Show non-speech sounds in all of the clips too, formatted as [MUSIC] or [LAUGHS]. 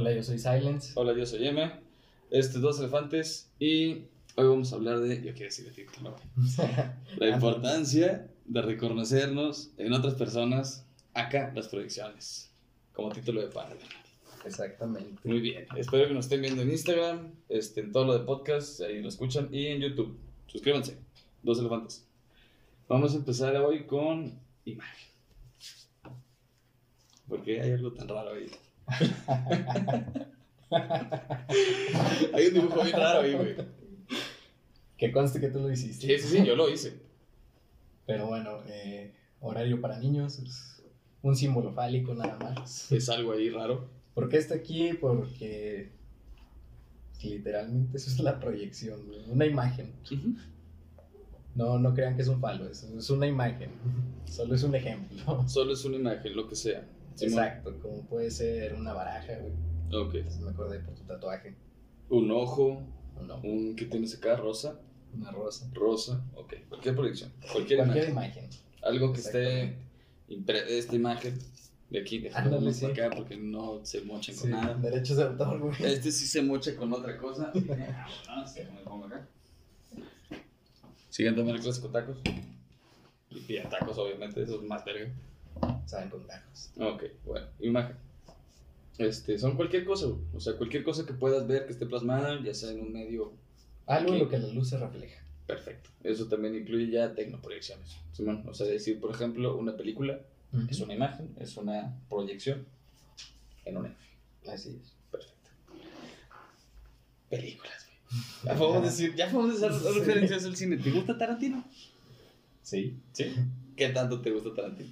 Hola, yo soy Silence. Hola, yo soy M. Este, dos elefantes. Y hoy vamos a hablar de. Yo quiero decir de título. [LAUGHS] La importancia de reconocernos en otras personas. Acá, las proyecciones. Como título de panel. Exactamente. Muy bien. Espero que nos estén viendo en Instagram, este, en todo lo de podcast, ahí lo escuchan. Y en YouTube. Suscríbanse. Dos elefantes. Vamos a empezar hoy con imagen. ¿Por qué hay algo tan raro ahí? [LAUGHS] hay un dibujo bien raro ahí, güey. Que conste que tú lo hiciste. Sí, sí, sí, yo lo hice. Pero bueno, eh, horario para niños es un símbolo fálico nada más. Es algo ahí raro. ¿Por qué está aquí? Porque literalmente eso es la proyección, güey, una imagen. No, no crean que es un falo, es, es una imagen. Solo es un ejemplo. Solo es una imagen, lo que sea. Simón. Exacto, como puede ser una baraja, güey. Ok. Entonces me acordé por tu tatuaje. Un ojo, ¿O no? un que tienes acá, rosa. Una rosa. Rosa, ok. Cualquier proyección. Cualquier, Cualquier imagen. imagen. Algo que esté impre- esta imagen de aquí, de Ándale, sí. acá, porque no se mochen con Sí, nada. derechos de autor, güey. Este sí se mocha con otra cosa. [LAUGHS] Vámonos, déjame pongo acá. También el clásico tacos. Y pida tacos, obviamente, eso es más verga. Saben con tacos. Ok, bueno, imagen. Este, son cualquier cosa, güey. o sea, cualquier cosa que puedas ver que esté plasmada, ya sea en un medio Algo en lo que la luz se refleja. perfecto. Eso también incluye ya tecnoproyecciones. Simón, O sea, decir, por ejemplo, una película es una imagen, es una proyección en una imagen. Así es. Perfecto. Películas, güey. [LAUGHS] Ya podemos decir, ya podemos hacer Sí. referencias al cine. ¿Te gusta Tarantino? Sí. Sí. ¿Qué tanto te gusta Tarantino?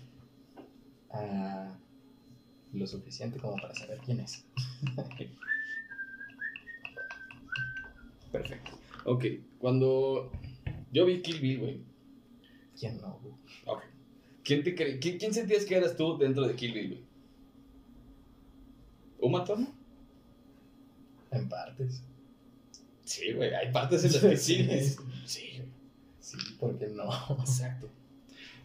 Ah, lo suficiente como para saber quién es. [LAUGHS] Perfecto. Ok, cuando yo vi Kill Bill, güey. ¿Quién no, güey? Ok. ¿Quién, te cre- quién, quién sentías que eras tú dentro de Kill Bill, güey? ¿Uma Thurman? En partes. Sí, güey, hay partes en las que sí. [LAUGHS] Sí. Sí, güey. Sí, ¿por qué no? Exacto.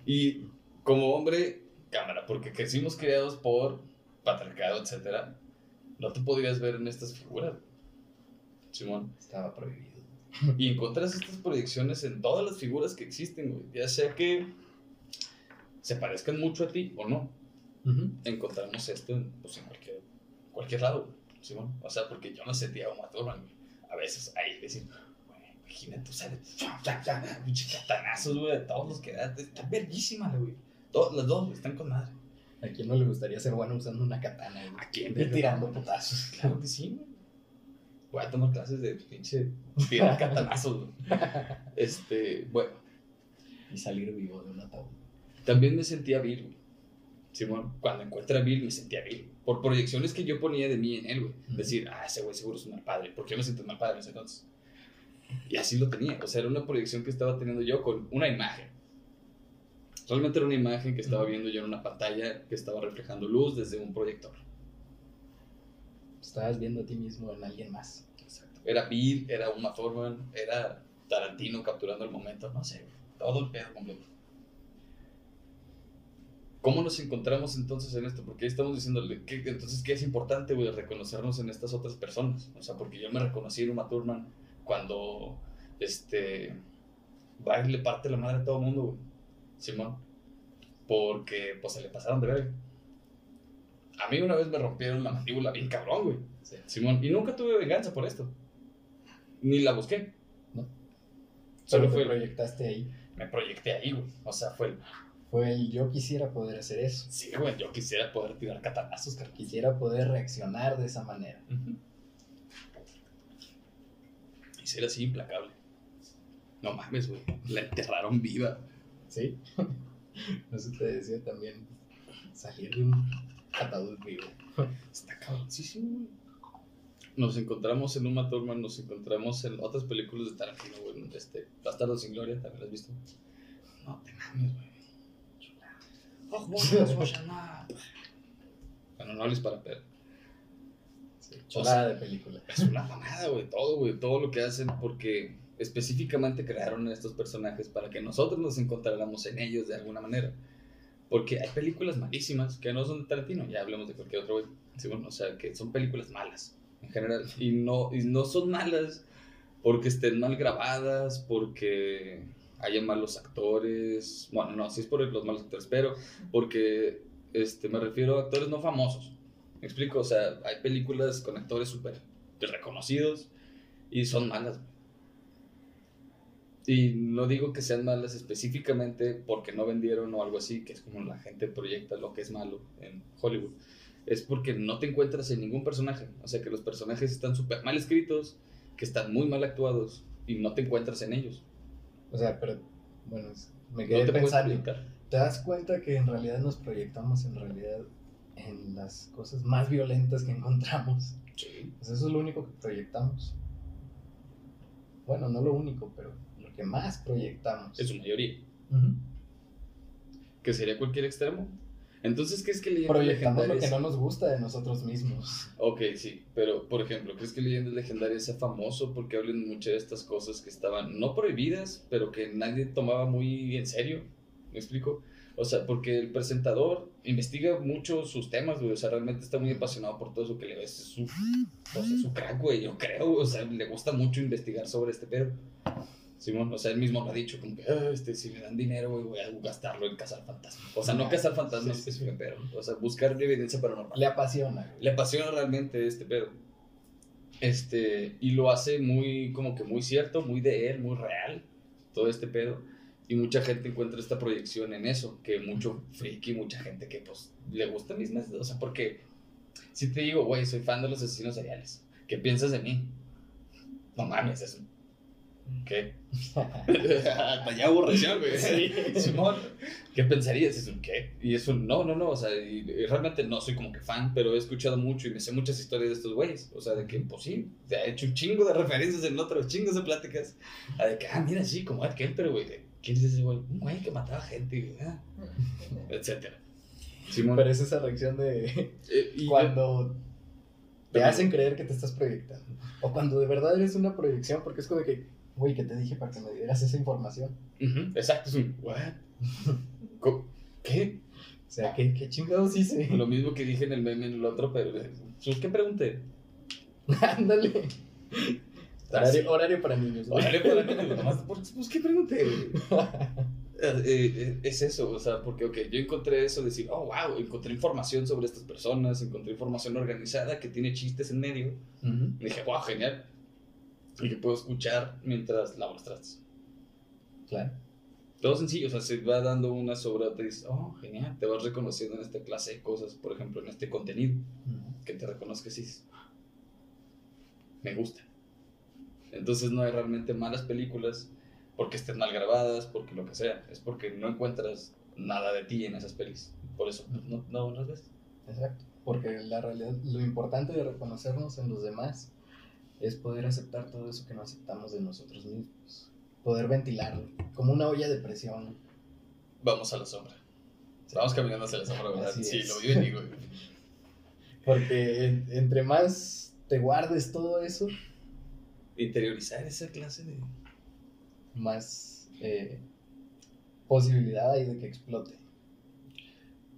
Y como hombre, cámara, porque crecimos criados por patriarcado, etcétera, no te podrías ver en estas figuras. Simón. Estaba prohibido. [LAUGHS] Y encontrás estas proyecciones en todas las figuras que existen, güey. Ya sea que se parezcan mucho a ti o no. Encontramos esto en, pues, en cualquier, cualquier lado, güey. Simón. O sea, porque yo no sentía como a güey. Veces ahí decir, güey, imagínate, o sea, pinche catanazos, güey, de todos los que da. Está verguísima, güey. Todas las dos, están con madre. ¿A quién no le gustaría ser bueno usando una katana? güey? ¿A quién, Y tirando putazos. [LAUGHS] Claro que sí, güey. Voy a tomar clases de pinche tirar catanazos, [LAUGHS] güey. Este, bueno, Y salir vivo de un ataúd. también me sentía vil, güey. Simón, cuando encuentra a Bill me sentía vil. Por proyecciones que yo ponía de mí en él, güey. Decir, ah, ese güey seguro es un mal padre. ¿Por qué yo me siento un mal padre en ese entonces? Y así lo tenía. O sea, era una proyección que estaba teniendo yo con una imagen. Realmente era una imagen que estaba viendo yo en una pantalla que estaba reflejando luz desde un proyector. Estabas viendo a ti mismo en alguien más. Exacto. Era Bill, era Uma Thurman, era Tarantino capturando el momento, no sé, todo el pedo completo. ¿Cómo nos encontramos entonces en esto? Porque ahí estamos diciéndole, que, entonces, ¿qué es importante, güey? Reconocernos en estas otras personas. O sea, porque yo me reconocí en Uma Thurman cuando, este, va y le parte la madre a todo el mundo, güey. Simón. Porque, pues, se le pasaron de ver. A mí una vez me rompieron la mandíbula bien cabrón, güey. Sí. Simón, y nunca tuve venganza por esto. Ni la busqué. ¿No? Solo Solo fue, te proyectaste ahí. me proyecté ahí, güey. O sea, fue el, Fue el yo quisiera poder hacer eso. sí, güey, yo quisiera poder tirar catanazos, carquis. Quisiera poder reaccionar de esa manera. Y ser así implacable. No mames, güey. La enterraron viva. ¿Sí? [LAUGHS] Eso te decía también. Salir de un ataúd vivo. [LAUGHS] Está cabroncísimo, güey. Nos encontramos en Uma Thurman, nos encontramos en otras películas de Tarantino, güey. Este, Bastardo sin Gloria, ¿también lo has visto? No te mames, güey. Oh, bueno, Oshana. Bueno, no hables para perro. Sí, chulada de película. Es una mamada, güey. Todo, güey. Todo lo que hacen porque específicamente crearon estos personajes para que nosotros nos encontráramos en ellos de alguna manera. Porque hay películas malísimas que no son de Tarantino, ya hablemos de cualquier otro güey. o sea, que son películas malas en general. Y no, y no son malas porque estén mal grabadas, porque haya malos actores. Bueno, no, sí es por los malos actores, pero porque este, me refiero a actores no famosos. ¿Me explico? O sea, hay películas con actores súper reconocidos y son malas. Y no digo que sean malas específicamente porque no vendieron o algo así, que es como la gente proyecta lo que es malo en Hollywood. Es porque no te encuentras en ningún personaje. O sea, que los personajes están súper mal escritos, que están muy mal actuados y no te encuentras en ellos. O sea, pero bueno, me quedé no te pensando. ¿Te das cuenta que en realidad nos proyectamos en realidad en las cosas más violentas que [LAUGHS] encontramos? Sí. Pues eso es lo único que proyectamos. Bueno, no lo único, pero que más proyectamos. Es su mayoría. ¿Que sería cualquier extremo? Entonces, ¿crees que leyendas Proyectamos legendarias... lo que no nos gusta de nosotros mismos. Ok, sí, pero por ejemplo, ¿crees que Leyendas Legendarias sea famoso porque hablan mucho de estas cosas que estaban no prohibidas, pero que nadie tomaba muy en serio? ¿Me explico? O sea, porque el presentador investiga mucho sus temas, güey. O sea, realmente está muy apasionado por todo eso que le ves. Es su, o sea, su crack, güey, yo creo. O sea, le gusta mucho investigar sobre este pedo. Simón, o sea, él mismo lo ha dicho, como que, ah, este, si me dan dinero, güey, voy a gastarlo en cazar fantasmas. O sea, no cazar fantasmas específicamente, pero, o sea, buscar evidencia paranormal. Le apasiona. Le apasiona realmente este pedo. Este, y lo hace muy, como que muy cierto, muy de él, muy real, todo este pedo. Y mucha gente encuentra esta proyección en eso, que mucho friki, mucha gente que, pues, le gusta mis meses. O sea, porque, si te digo, güey, soy fan de los asesinos seriales, ¿qué piensas de mí? No mames, es ¿Qué? [LAUGHS] Hasta ya aborreció, güey. Sí. Simón, ¿qué pensarías? Es un qué. Y es un no, no, no. O sea, y, realmente no soy como que fan, pero he escuchado mucho y me sé muchas historias de estos güeyes. O sea, de que, pues sí, te ha hecho un chingo de referencias en otros chingos de pláticas. A de que, ah, mira, sí, como aquel, pero güey, ¿quién es ese güey? Un güey que mataba gente, ah, [LAUGHS] etcétera. Simón. Pero es esa reacción de [LAUGHS] eh, cuando te hacen creer que te estás proyectando. O cuando de verdad eres una proyección, porque es como que Güey, ¿qué te dije para que me dieras esa información? Exacto, es un, ¿what? ¿Qué? O sea, ¿qué, qué chingados hice? Lo mismo que dije en el meme en el otro, pero pues, ¿qué pregunté? [LAUGHS] Ándale. Horario, horario, para niños. Horario para niños. Nomás, pues, ¿qué pregunté? [LAUGHS] Eh, eh, es eso, o sea, porque, ok, yo encontré eso, decir, oh, wow, encontré información sobre estas personas, encontré información organizada que tiene chistes en medio. Y dije, wow, genial y que puedo escuchar mientras lavo los trastes. Claro. Todo sencillo, o sea, se va dando una sobre te dices, oh, genial, te vas reconociendo en esta clase de cosas, por ejemplo, en este contenido, que te reconozcas y me gusta. Entonces no hay realmente malas películas porque estén mal grabadas, porque lo que sea, es porque no encuentras nada de ti en esas pelis. Por eso pues, no, no las ves. Exacto, porque la realidad, lo importante de reconocernos en los demás es poder aceptar todo eso que no aceptamos de nosotros mismos. Poder ventilarlo, como una olla de presión. Vamos a la sombra. Vamos caminando hacia la sombra, ¿verdad? sí, lo vi digo. [LAUGHS] Porque entre más te guardes todo eso, interiorizar esa clase de. Más eh, posibilidad hay de que explote.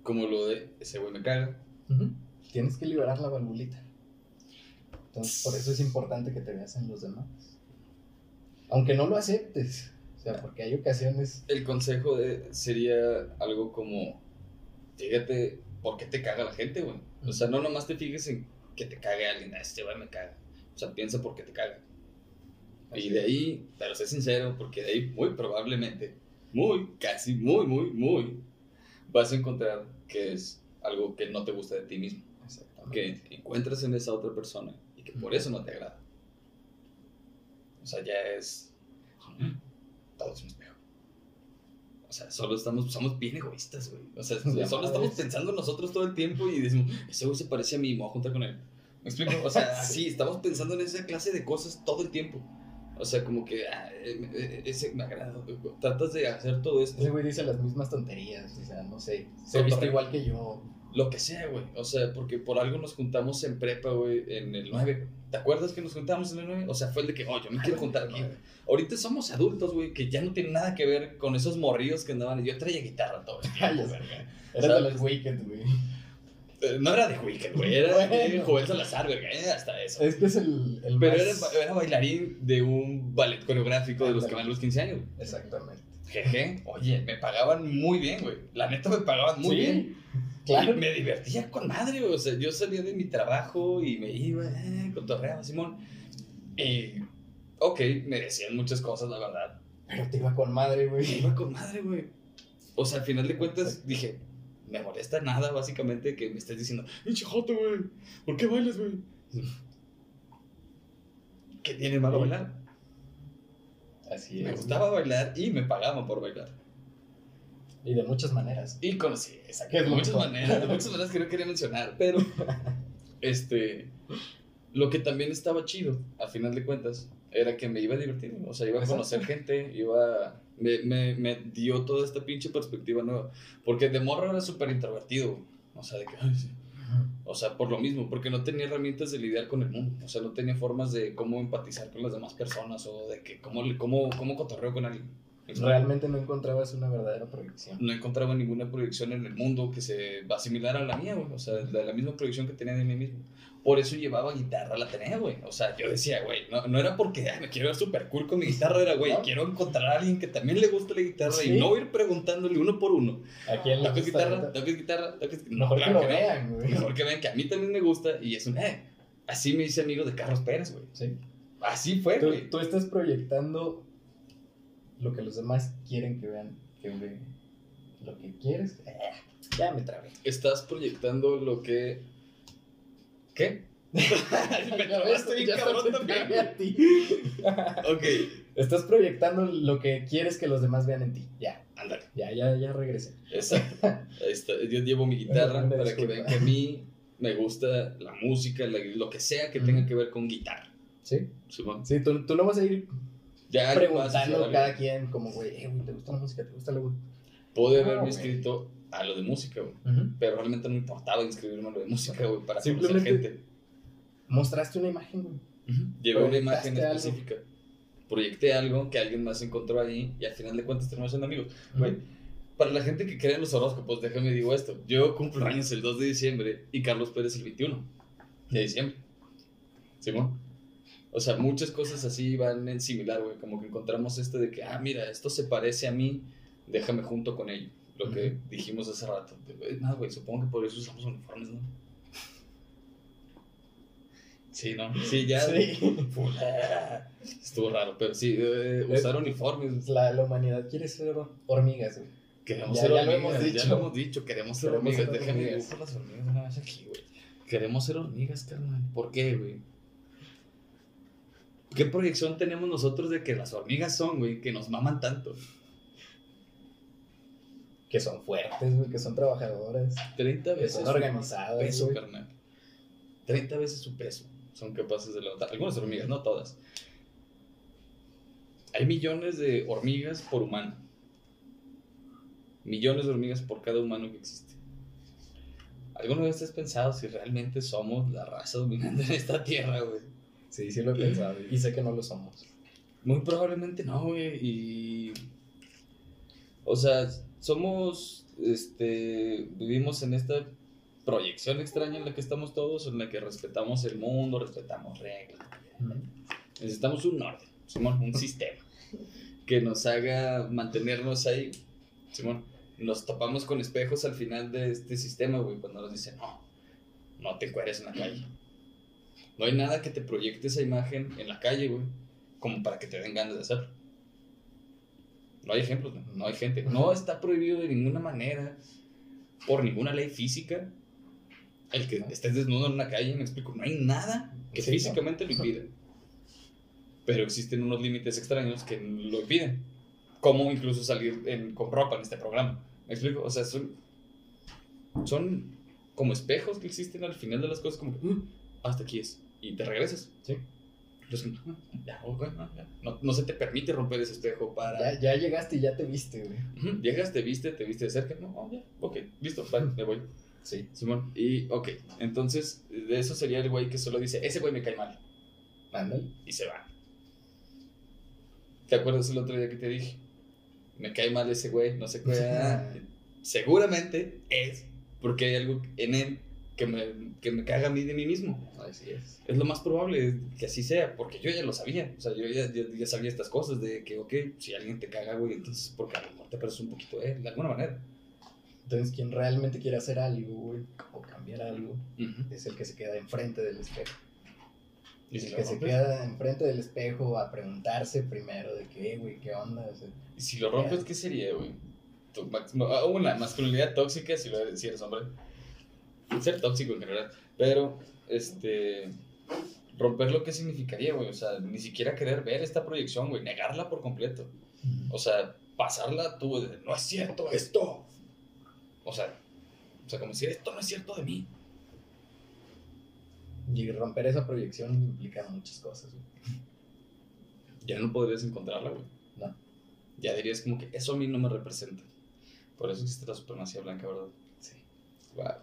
Como lo de ese güey me caga. Tienes que liberar la valvulita. Entonces, por eso es importante que te veas en los demás. Aunque no lo aceptes. O sea, porque hay ocasiones. El consejo de, sería algo como: fíjate por qué te caga la gente, güey. O sea, no nomás te fijes en que te cague alguien, a ah, este güey me caga. O sea, piensa por qué te caga. y de ahí, pero sé sincero, porque de ahí muy probablemente, muy, casi, muy, muy, muy, vas a encontrar que es algo que no te gusta de ti mismo. Que encuentras en esa otra persona que por eso no te agrada. O sea, ya es. Todo es un espejo. O sea, solo estamos, somos bien egoístas, güey. O sea, solo estamos pensando en nosotros todo el tiempo y decimos, ese güey se parece a mí, me voy a juntar con él. ¿Me explico? O sea, [LAUGHS] sí. estamos pensando en esa clase de cosas todo el tiempo. O sea, como que ah, eh, eh, ese me agrada. Tratas de hacer todo esto. Ese güey dice las mismas tonterías. O sea, no sé. Se viste igual que yo. Lo que sea, güey. O sea, porque por algo nos juntamos en prepa, güey, en el 9. ¿Te acuerdas que nos juntamos en el 9? O sea, fue el de que, oh, yo me quiero juntar aquí. Ahorita somos adultos, güey, que ya no tienen nada que ver con esos morrillos que andaban. Yo traía guitarra todo el tiempo, Era de los Weekend, güey. Eh, no era de Weekend, güey, era de Joel Salazar, verga, eh, hasta eso. Es que es el, el Pero era, era, bailarín de un ballet coreográfico de los que van los 15 años. Exactamente. Jeje, oye, me pagaban muy bien, güey. La neta me pagaban muy bien. Claro. me divertía con madre, O sea, yo salía de mi trabajo y me iba, eh, cotorreaba, Simón. Y, ok, me decían muchas cosas, la verdad. Pero te iba con madre, güey. Me iba con madre, güey. O sea, al final de cuentas dije, me molesta nada, básicamente, que me estés diciendo, pinche joto, güey, ¿por qué bailas, güey? [LAUGHS] ¿Qué tiene malo bailar? Así es. Me gustaba bailar y me pagaban por bailar. Y de muchas maneras. Y conocí, exacto. De muchas maneras, de muchas maneras que no quería mencionar, pero [LAUGHS] este, lo que también estaba chido, a final de cuentas, era que me iba a divertir, o sea, iba a conocer gente, iba, me, me, me, dio toda esta pinche perspectiva nueva, porque de morro era súper introvertido, o sea, de que, o sea, por lo mismo, porque no tenía herramientas de lidiar con el mundo, o sea, no tenía formas de cómo empatizar con las demás personas o de que cómo, cómo, cómo cotorreo con alguien. Realmente no encontrabas una verdadera proyección. No encontraba ninguna proyección en el mundo que se va a asimilar a la mía, güey. O sea, la, la misma proyección que tenía de mí mismo. Por eso llevaba guitarra, la tenía, güey. O sea, yo decía, güey, no, no era porque me quiero ver súper cool con mi guitarra, era, güey, quiero encontrar a alguien que también le guste la guitarra y no ir preguntándole uno por uno. ¿A quién le gusta guitarra? ¿Toques guitarra? ¿Toques No, Mejor claro que lo vean, güey. Mejor que vean que a mí también me gusta y es un, eh. Así me hice amigo de Carlos Pérez, güey. Sí. Así fue, güey. Tú, tú estás proyectando lo que los demás quieren que vean, que vean. Lo que quieres. Eh, ya me trabé. Estás proyectando lo que. ¿Qué? [LAUGHS] me trabaste bien cabrón también. a ti. [LAUGHS] ok. Estás proyectando lo que quieres que los demás vean en ti. Ya. Ándale. Ya, ya, ya regresé. Exacto. [LAUGHS] Ahí está. Yo llevo mi guitarra para que vean que a mí me gusta la música, lo que sea que tenga que ver con guitarra. Sí. Sí, sí tú, tú no vas a ir ya preguntando a cada quien, como, güey, eh, ¿te gusta la música? ¿Te gusta la música? Pude haberme inscrito a lo de música, güey. Pero realmente no me importaba inscribirme a lo de música, güey, para conocer gente. Mostraste una imagen, güey. Llevé una imagen específica. Proyecté algo que alguien más encontró ahí y al final de cuentas terminamos siendo amigos. Güey, para la gente que cree en los horóscopos, déjame digo esto. Yo cumplo años el 2 de diciembre y Carlos Pérez el 21 de diciembre. ¿Simón? O sea, muchas cosas así van en similar, güey. Como que encontramos esto de que, ah, mira, esto se parece a mí, déjame junto con ello. Lo que dijimos hace rato. Nada, güey, supongo que por eso usamos uniformes, ¿no? Sí, ¿no? Sí, ya. Sí. [LAUGHS] Estuvo raro, pero sí, eh, usar uniformes. La, la, humanidad quiere ser hormigas, güey. Queremos ser hormigas, lo hemos dicho. ya lo hemos dicho, queremos ser hormigas. Déjame por las hormigas una vez aquí, güey. Queremos ser hormigas, carnal. ¿Por qué, güey? ¿Qué proyección tenemos nosotros de que las hormigas son, güey, que nos maman tanto? Que son fuertes, güey, que son trabajadoras. 30 veces. Que son organizadas. Peso, carnal. 30 veces su peso son capaces de levantar. Algunas hormigas, no todas. Hay millones de hormigas por humano. Millones de hormigas por cada humano que existe. ¿Alguna vez has pensado si realmente somos la raza dominante en esta tierra, güey? Sí, sí lo he pensado y sé que no lo somos. Muy probablemente no, güey. Y. O sea, somos. Este. Vivimos en esta proyección extraña en la que estamos todos, en la que respetamos el mundo, respetamos reglas. Necesitamos un orden, Simón, un sistema que nos haga mantenernos ahí. Simón, nos topamos con espejos al final de este sistema, güey, cuando nos dicen, no, no te encueres en la calle. No hay nada que te proyecte esa imagen en la calle, güey, como para que te den ganas de hacerlo. No hay ejemplos, no, hay gente. No está prohibido de ninguna manera, por ninguna ley física, el que estés desnudo en una calle, me explico. No hay nada que físicamente lo impida. Pero existen unos límites extraños que lo impiden. Como incluso salir con ropa en este programa. ¿Me explico? O sea, son, son como espejos que existen al final de las cosas, como que, uh, hasta aquí es y te regresas. Sí. Entonces, ya, No, no, se te permite romper ese espejo para... Ya, ya llegaste y ya te viste, güey. Llegas, te viste, te viste de cerca. No, ya, ok, listo, vale, me voy. Sí. Simón. Y, ok, entonces, de eso sería el güey que solo dice, ese güey me cae mal. Ándale. Y se va. ¿Te acuerdas el otro día que te dije? Me cae mal ese güey, no sé qué. [LAUGHS] Seguramente es porque hay algo en él que me, que me caga a mí de mí mismo. Así es. Es lo más probable que así sea, porque yo ya lo sabía. O sea, yo ya, ya, sabía estas cosas de que, ok, si alguien te caga, güey, entonces porque a lo mejor te pareces un poquito de él, de alguna manera. Entonces, quien realmente quiere hacer algo, güey, o cambiar algo, es el que se queda enfrente del espejo. ¿Y el que se queda enfrente del espejo a preguntarse primero de qué, güey, qué onda. ¿Y si lo rompes, qué sería, güey? Ah, una masculinidad tóxica, si, lo, si eres hombre. Ser tóxico en general. Pero, este. Romper lo que significaría, güey. O sea, ni siquiera querer ver esta proyección, güey. Negarla por completo. O sea, pasarla tú, de, no es cierto esto. O sea, o sea, como decir, esto no es cierto de mí. Y romper esa proyección implica muchas cosas, güey. [LAUGHS] Ya no podrías encontrarla, güey. No. Ya dirías como que eso a mí no me representa. Por eso existe la supremacía blanca, ¿verdad? Sí. Wow.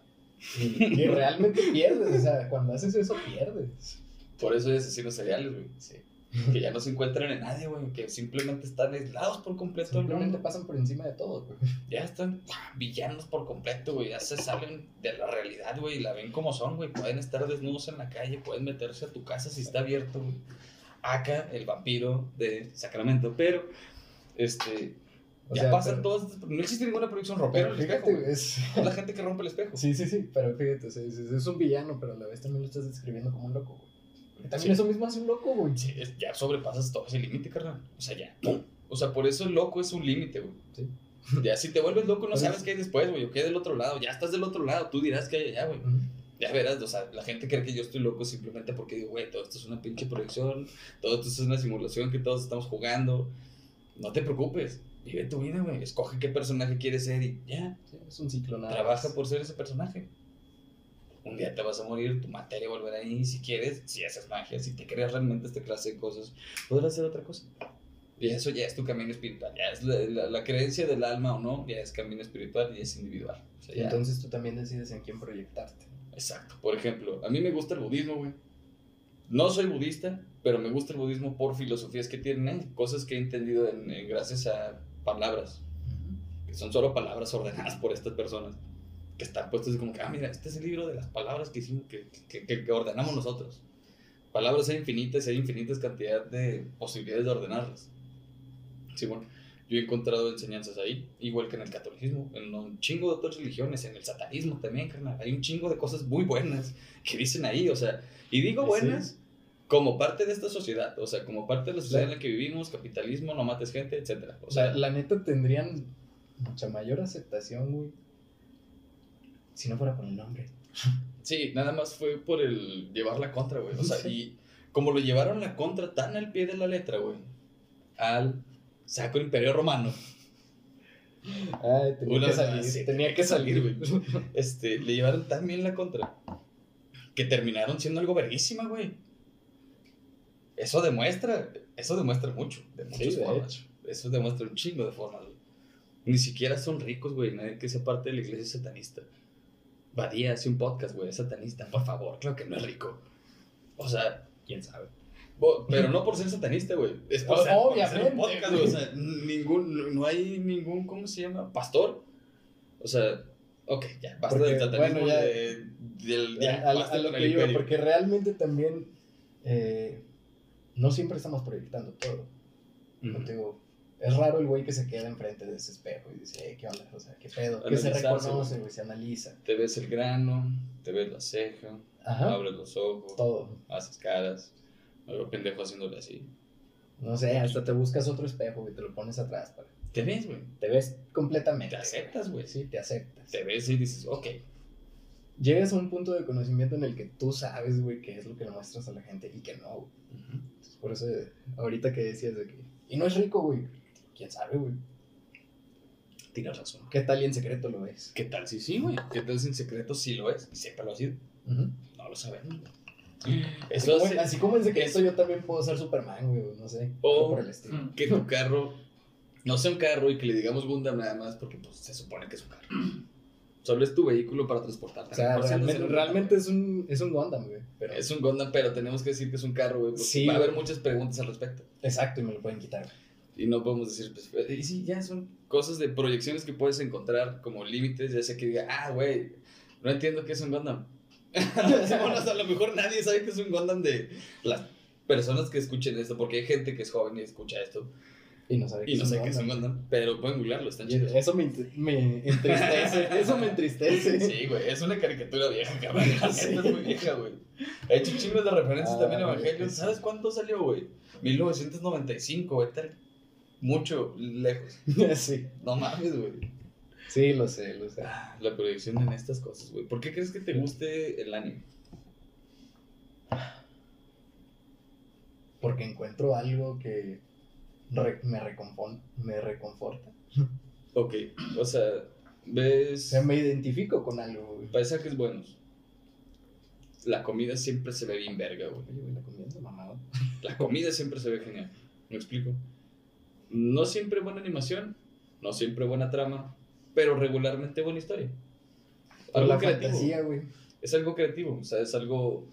Y, realmente pierdes, o sea, cuando haces eso pierdes. Por eso hay asesinos seriales, güey. Sí. Que ya no se encuentran en nadie, güey. Que simplemente están aislados por completo. Simplemente pasan por encima de todo, güey. Ya están villanos por completo, güey. Ya se salen de la realidad, güey. Y la ven como son, güey. Pueden estar desnudos en la calle, pueden meterse a tu casa si está abierto, güey. Acá, el vampiro de Sacramento. Pero, este, ya pasan todas No existe ninguna proyección romper el espejo. [LAUGHS] Es... la gente que rompe el espejo. Sí, sí, sí. Pero fíjate, es, un villano, pero a la vez también lo estás describiendo como un loco, güey. También eso mismo hace un loco, güey. Sí, ya sobrepasas todo ese límite, carnal. O sea, ya. O sea, por eso el loco es un límite, güey. Sí. [LAUGHS] Ya si te vuelves loco, no sabes qué hay después, güey. O qué hay del otro lado. Ya estás del otro lado. Tú dirás que hay allá, güey. Ya verás, o sea, la gente cree que yo estoy loco simplemente porque digo, güey, todo esto es una pinche proyección. Todo esto es una simulación que todos estamos jugando. No te preocupes vive tu vida, güey. Escoge qué personaje quieres ser y ya. es un ciclo nada. Trabaja por ser ese personaje. Un día te vas a morir, tu materia volverá ahí. Si quieres, si haces magia, si te creas realmente esta clase de cosas, podrás hacer otra cosa. Y eso ya es tu camino espiritual. Ya es la, creencia del alma o no, ya es camino espiritual y es individual. y entonces tú también decides en quién proyectarte. Exacto. Por ejemplo, a mí me gusta el budismo, güey. No soy budista, pero me gusta el budismo por filosofías que tienen, cosas que he entendido gracias a palabras, que son solo palabras ordenadas por estas personas, que están puestos así como que, ah, mira, este es el libro de las palabras que hicimos, que, que, que ordenamos nosotros. Palabras hay infinitas, hay infinitas cantidad de posibilidades de ordenarlas. Sí, bueno, yo he encontrado enseñanzas ahí, igual que en el catolicismo, en un chingo de otras religiones, en el satanismo también, carnal. Hay un chingo de cosas muy buenas que dicen ahí, o sea, y digo buenas como parte de esta sociedad, o sea, como parte de la sociedad en la que vivimos, capitalismo, no mates gente, etc. O sea, la, neta tendrían mucha mayor aceptación, güey, si no fuera por el nombre. Sí, nada más fue por el llevar la contra, güey. O sea, y como lo llevaron la contra tan al pie de la letra, güey, al Sacro Imperio Romano. Ay, tenía que salir, tenía que salir, güey. Este, le llevaron tan bien la contra que terminaron siendo algo verguísima, güey. Eso demuestra, eso demuestra mucho, de muchas formas. Eso demuestra un chingo de formas, Ni siquiera son ricos, güey, nadie que sea parte de la iglesia satanista. Badía hace un podcast, güey, es satanista, por favor, claro que no es rico. O sea, quién sabe. Pero no por ser satanista, güey. Es por, ser, un podcast, güey. O sea, ningún, no hay ningún, ¿cómo se llama? Pastor. O sea, ok, ya, basta del satanismo. Bueno, ya, del, ya, a, lo que iba, porque realmente también eh, no siempre estamos proyectando todo. digo, es raro el güey que se queda enfrente de ese espejo y dice, ¿qué onda? O sea, ¿qué pedo? Que se reconoce, güey, se analiza. Te ves el grano, te ves la ceja, abres los ojos, todo. haces caras, algo pendejo haciéndole así. No sé, hasta te buscas otro espejo y te lo pones atrás para. Te ves, güey. Te ves completamente. Te aceptas, güey. Sí, te aceptas. Te ves y dices, ok. Llegas a un punto de conocimiento en el que tú sabes, güey, qué es lo que le muestras a la gente y que no, por eso, ahorita que decías de que. Y no es rico, güey. Quién sabe, güey. Tienes razón. ¿Qué tal y en secreto lo es? ¿Qué tal si sí, güey? ¿Qué tal si en secreto sí lo es? Y siempre lo ha sido. No lo sabemos, así, como, en secreto yo también puedo ser Superman, güey, no sé. O por el estilo. que tu carro no sea un carro y que le digamos Gundam nada más porque pues, se supone que es un carro. Solo es tu vehículo para transportarte. O sea, realmente, es, un, es un Gundam, güey. Pero... Es un Gundam, pero tenemos que decir que es un carro, güey. Sí, va a haber muchas preguntas al respecto. Exacto, y me lo pueden quitar. Y no podemos decir, pues, y sí, ya son cosas de proyecciones que puedes encontrar como límites, ya sea que diga, ah, güey, no entiendo qué es un Gundam. [LAUGHS] bueno, a lo mejor nadie sabe que es un Gundam de las personas que escuchen esto, porque hay gente que es joven y escucha esto. Y no sabe y no sabe que es un. Pero pueden googlearlo, están chidos. Eso me, me entristece. [LAUGHS] eso me entristece. Sí, güey. Es una caricatura vieja, cabrón. [LAUGHS] es muy vieja, güey. Ha hecho chingos de referencias también a ah, Evangelion. ¿Sabes cuánto salió, güey? 1995, güey. Mucho lejos. [LAUGHS] sí. No mames, güey. Sí, lo sé, lo sé. Ah, la proyección en estas cosas, güey. ¿Por qué crees que te guste el anime? Porque encuentro algo que me, me reconforta. Ok, o sea, ves... me identifico con algo, güey. Paisajes buenos. La comida siempre se ve bien verga, güey. la comida es mamado. La comida siempre se ve genial. ¿Me explico? No siempre buena animación, no siempre buena trama, pero regularmente buena historia. Algo la creativo. fantasía, güey. Es algo creativo, o sea, es algo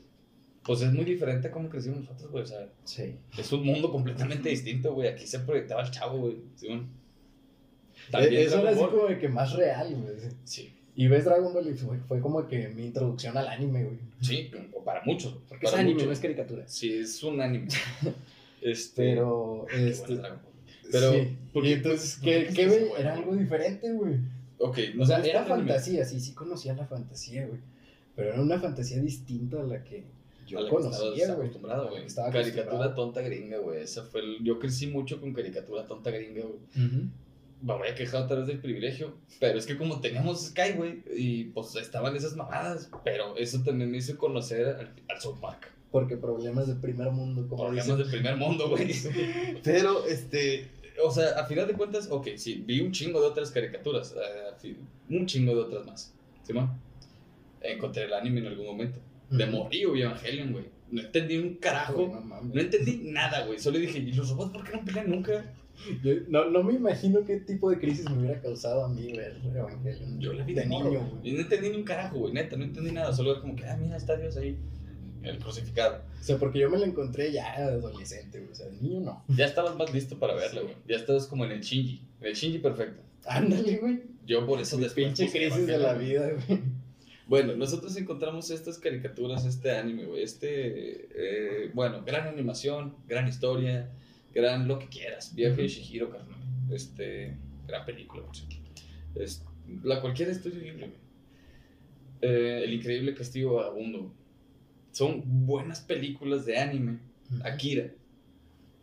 pues es muy diferente a cómo crecimos nosotros, güey. O sea, sí. es un mundo completamente distinto, güey. Aquí se proyectaba el chavo, güey. ¿sí, También Eso era así como de que más real, güey. Sí. Y ves Dragon Ball y fue, como que mi introducción al anime, güey. Sí, para muchos. Porque es anime, no es caricatura. Sí, es un anime. [LAUGHS] este, pero, este, pero, sí. y entonces, ¿qué, qué Era algo diferente, güey. Ok, no o sea, era fantasía, sí, sí conocía la fantasía, güey. Pero era una fantasía distinta a la que yo conocía, güey. acostumbrado, güey. Caricatura tonta gringa, güey. Esa fue el... Yo crecí mucho con caricatura tonta gringa, güey. Me voy a quejar otra vez del privilegio, pero es que como teníamos Sky, güey, y pues estaban esas mamadas, pero eso también me hizo conocer al, al South Park. Porque problemas de primer mundo, como Problemas de primer mundo, güey. [LAUGHS] pero, este, o sea, a final de cuentas, ok, sí, vi un chingo de otras caricaturas, uh, un chingo de otras más, ¿sí, man? Encontré el anime en algún momento de morío y Evangelion, güey. No entendí un carajo. no, entendí nada, güey. Solo dije, ¿y los robots por qué no pelean nunca? no, no me imagino qué tipo de crisis me hubiera causado a mí ver Evangelion. Yo la vi de, niño, güey. no entendí ni un carajo, güey. Neta, no entendí nada. Solo era como que, ah, mira, está Dios ahí. El crucificado. O sea, porque yo me lo encontré ya adolescente, güey. O sea, de niño no. Ya estabas más listo para verlo, güey. Ya estabas como en el Shinji. En el Shinji perfecto. Ándale, güey. Yo por eso después. Pinche crisis de la vida, güey. Bueno, nosotros encontramos estas caricaturas, este anime, güey. Este, eh, bueno, gran animación, gran historia, gran lo que quieras. Viaje de Shihiro, carnal. Este, gran película, es, La cualquiera estudio güey. Eh, el increíble castigo vagabundo. Son buenas películas de anime. Akira.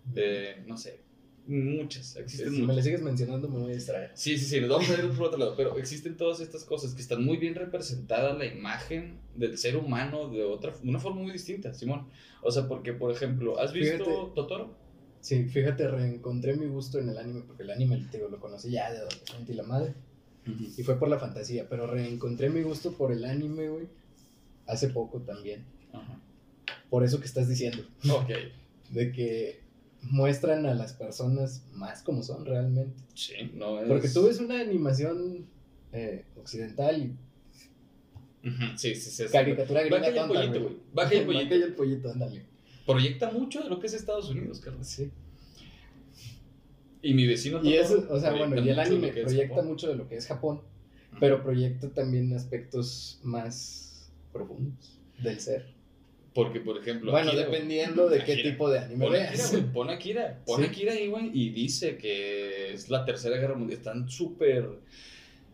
De, no sé, Muchas, existen si me le sigues mencionando me voy a distraer. Sí, sí, sí, nos vamos a ir por otro lado, pero existen todas estas cosas que están muy bien representadas la imagen del ser humano de otra una forma muy distinta, Simón. O sea, porque por ejemplo, ¿has visto Totoro? Sí, fíjate, reencontré mi gusto en el anime porque el anime digo, lo conocí ya de adolescente y la madre. Y fue por la fantasía, pero reencontré mi gusto por el anime, güey, hace poco también. Ajá. Por eso que estás diciendo. Ok. [LAUGHS] De que muestran a las personas más como son realmente. Sí, no es... Porque tú ves una animación eh, occidental y... Sí, sí, sí. Caricatura gringa tonta, [LAUGHS] el pollito, güey. Baja el pollito. el pollito, ándale. Proyecta mucho de lo que es Estados Unidos, Carlos. Sí. Y mi vecino Y eso, o sea, bueno, y el anime proyecta mucho de lo que es Japón, pero proyecta también aspectos más profundos del ser. Porque, por ejemplo. Bueno, dependiendo de qué tipo de anime veas. Pon Akira, pon Akira ahí, güey, y dice que es la tercera guerra mundial. Están súper.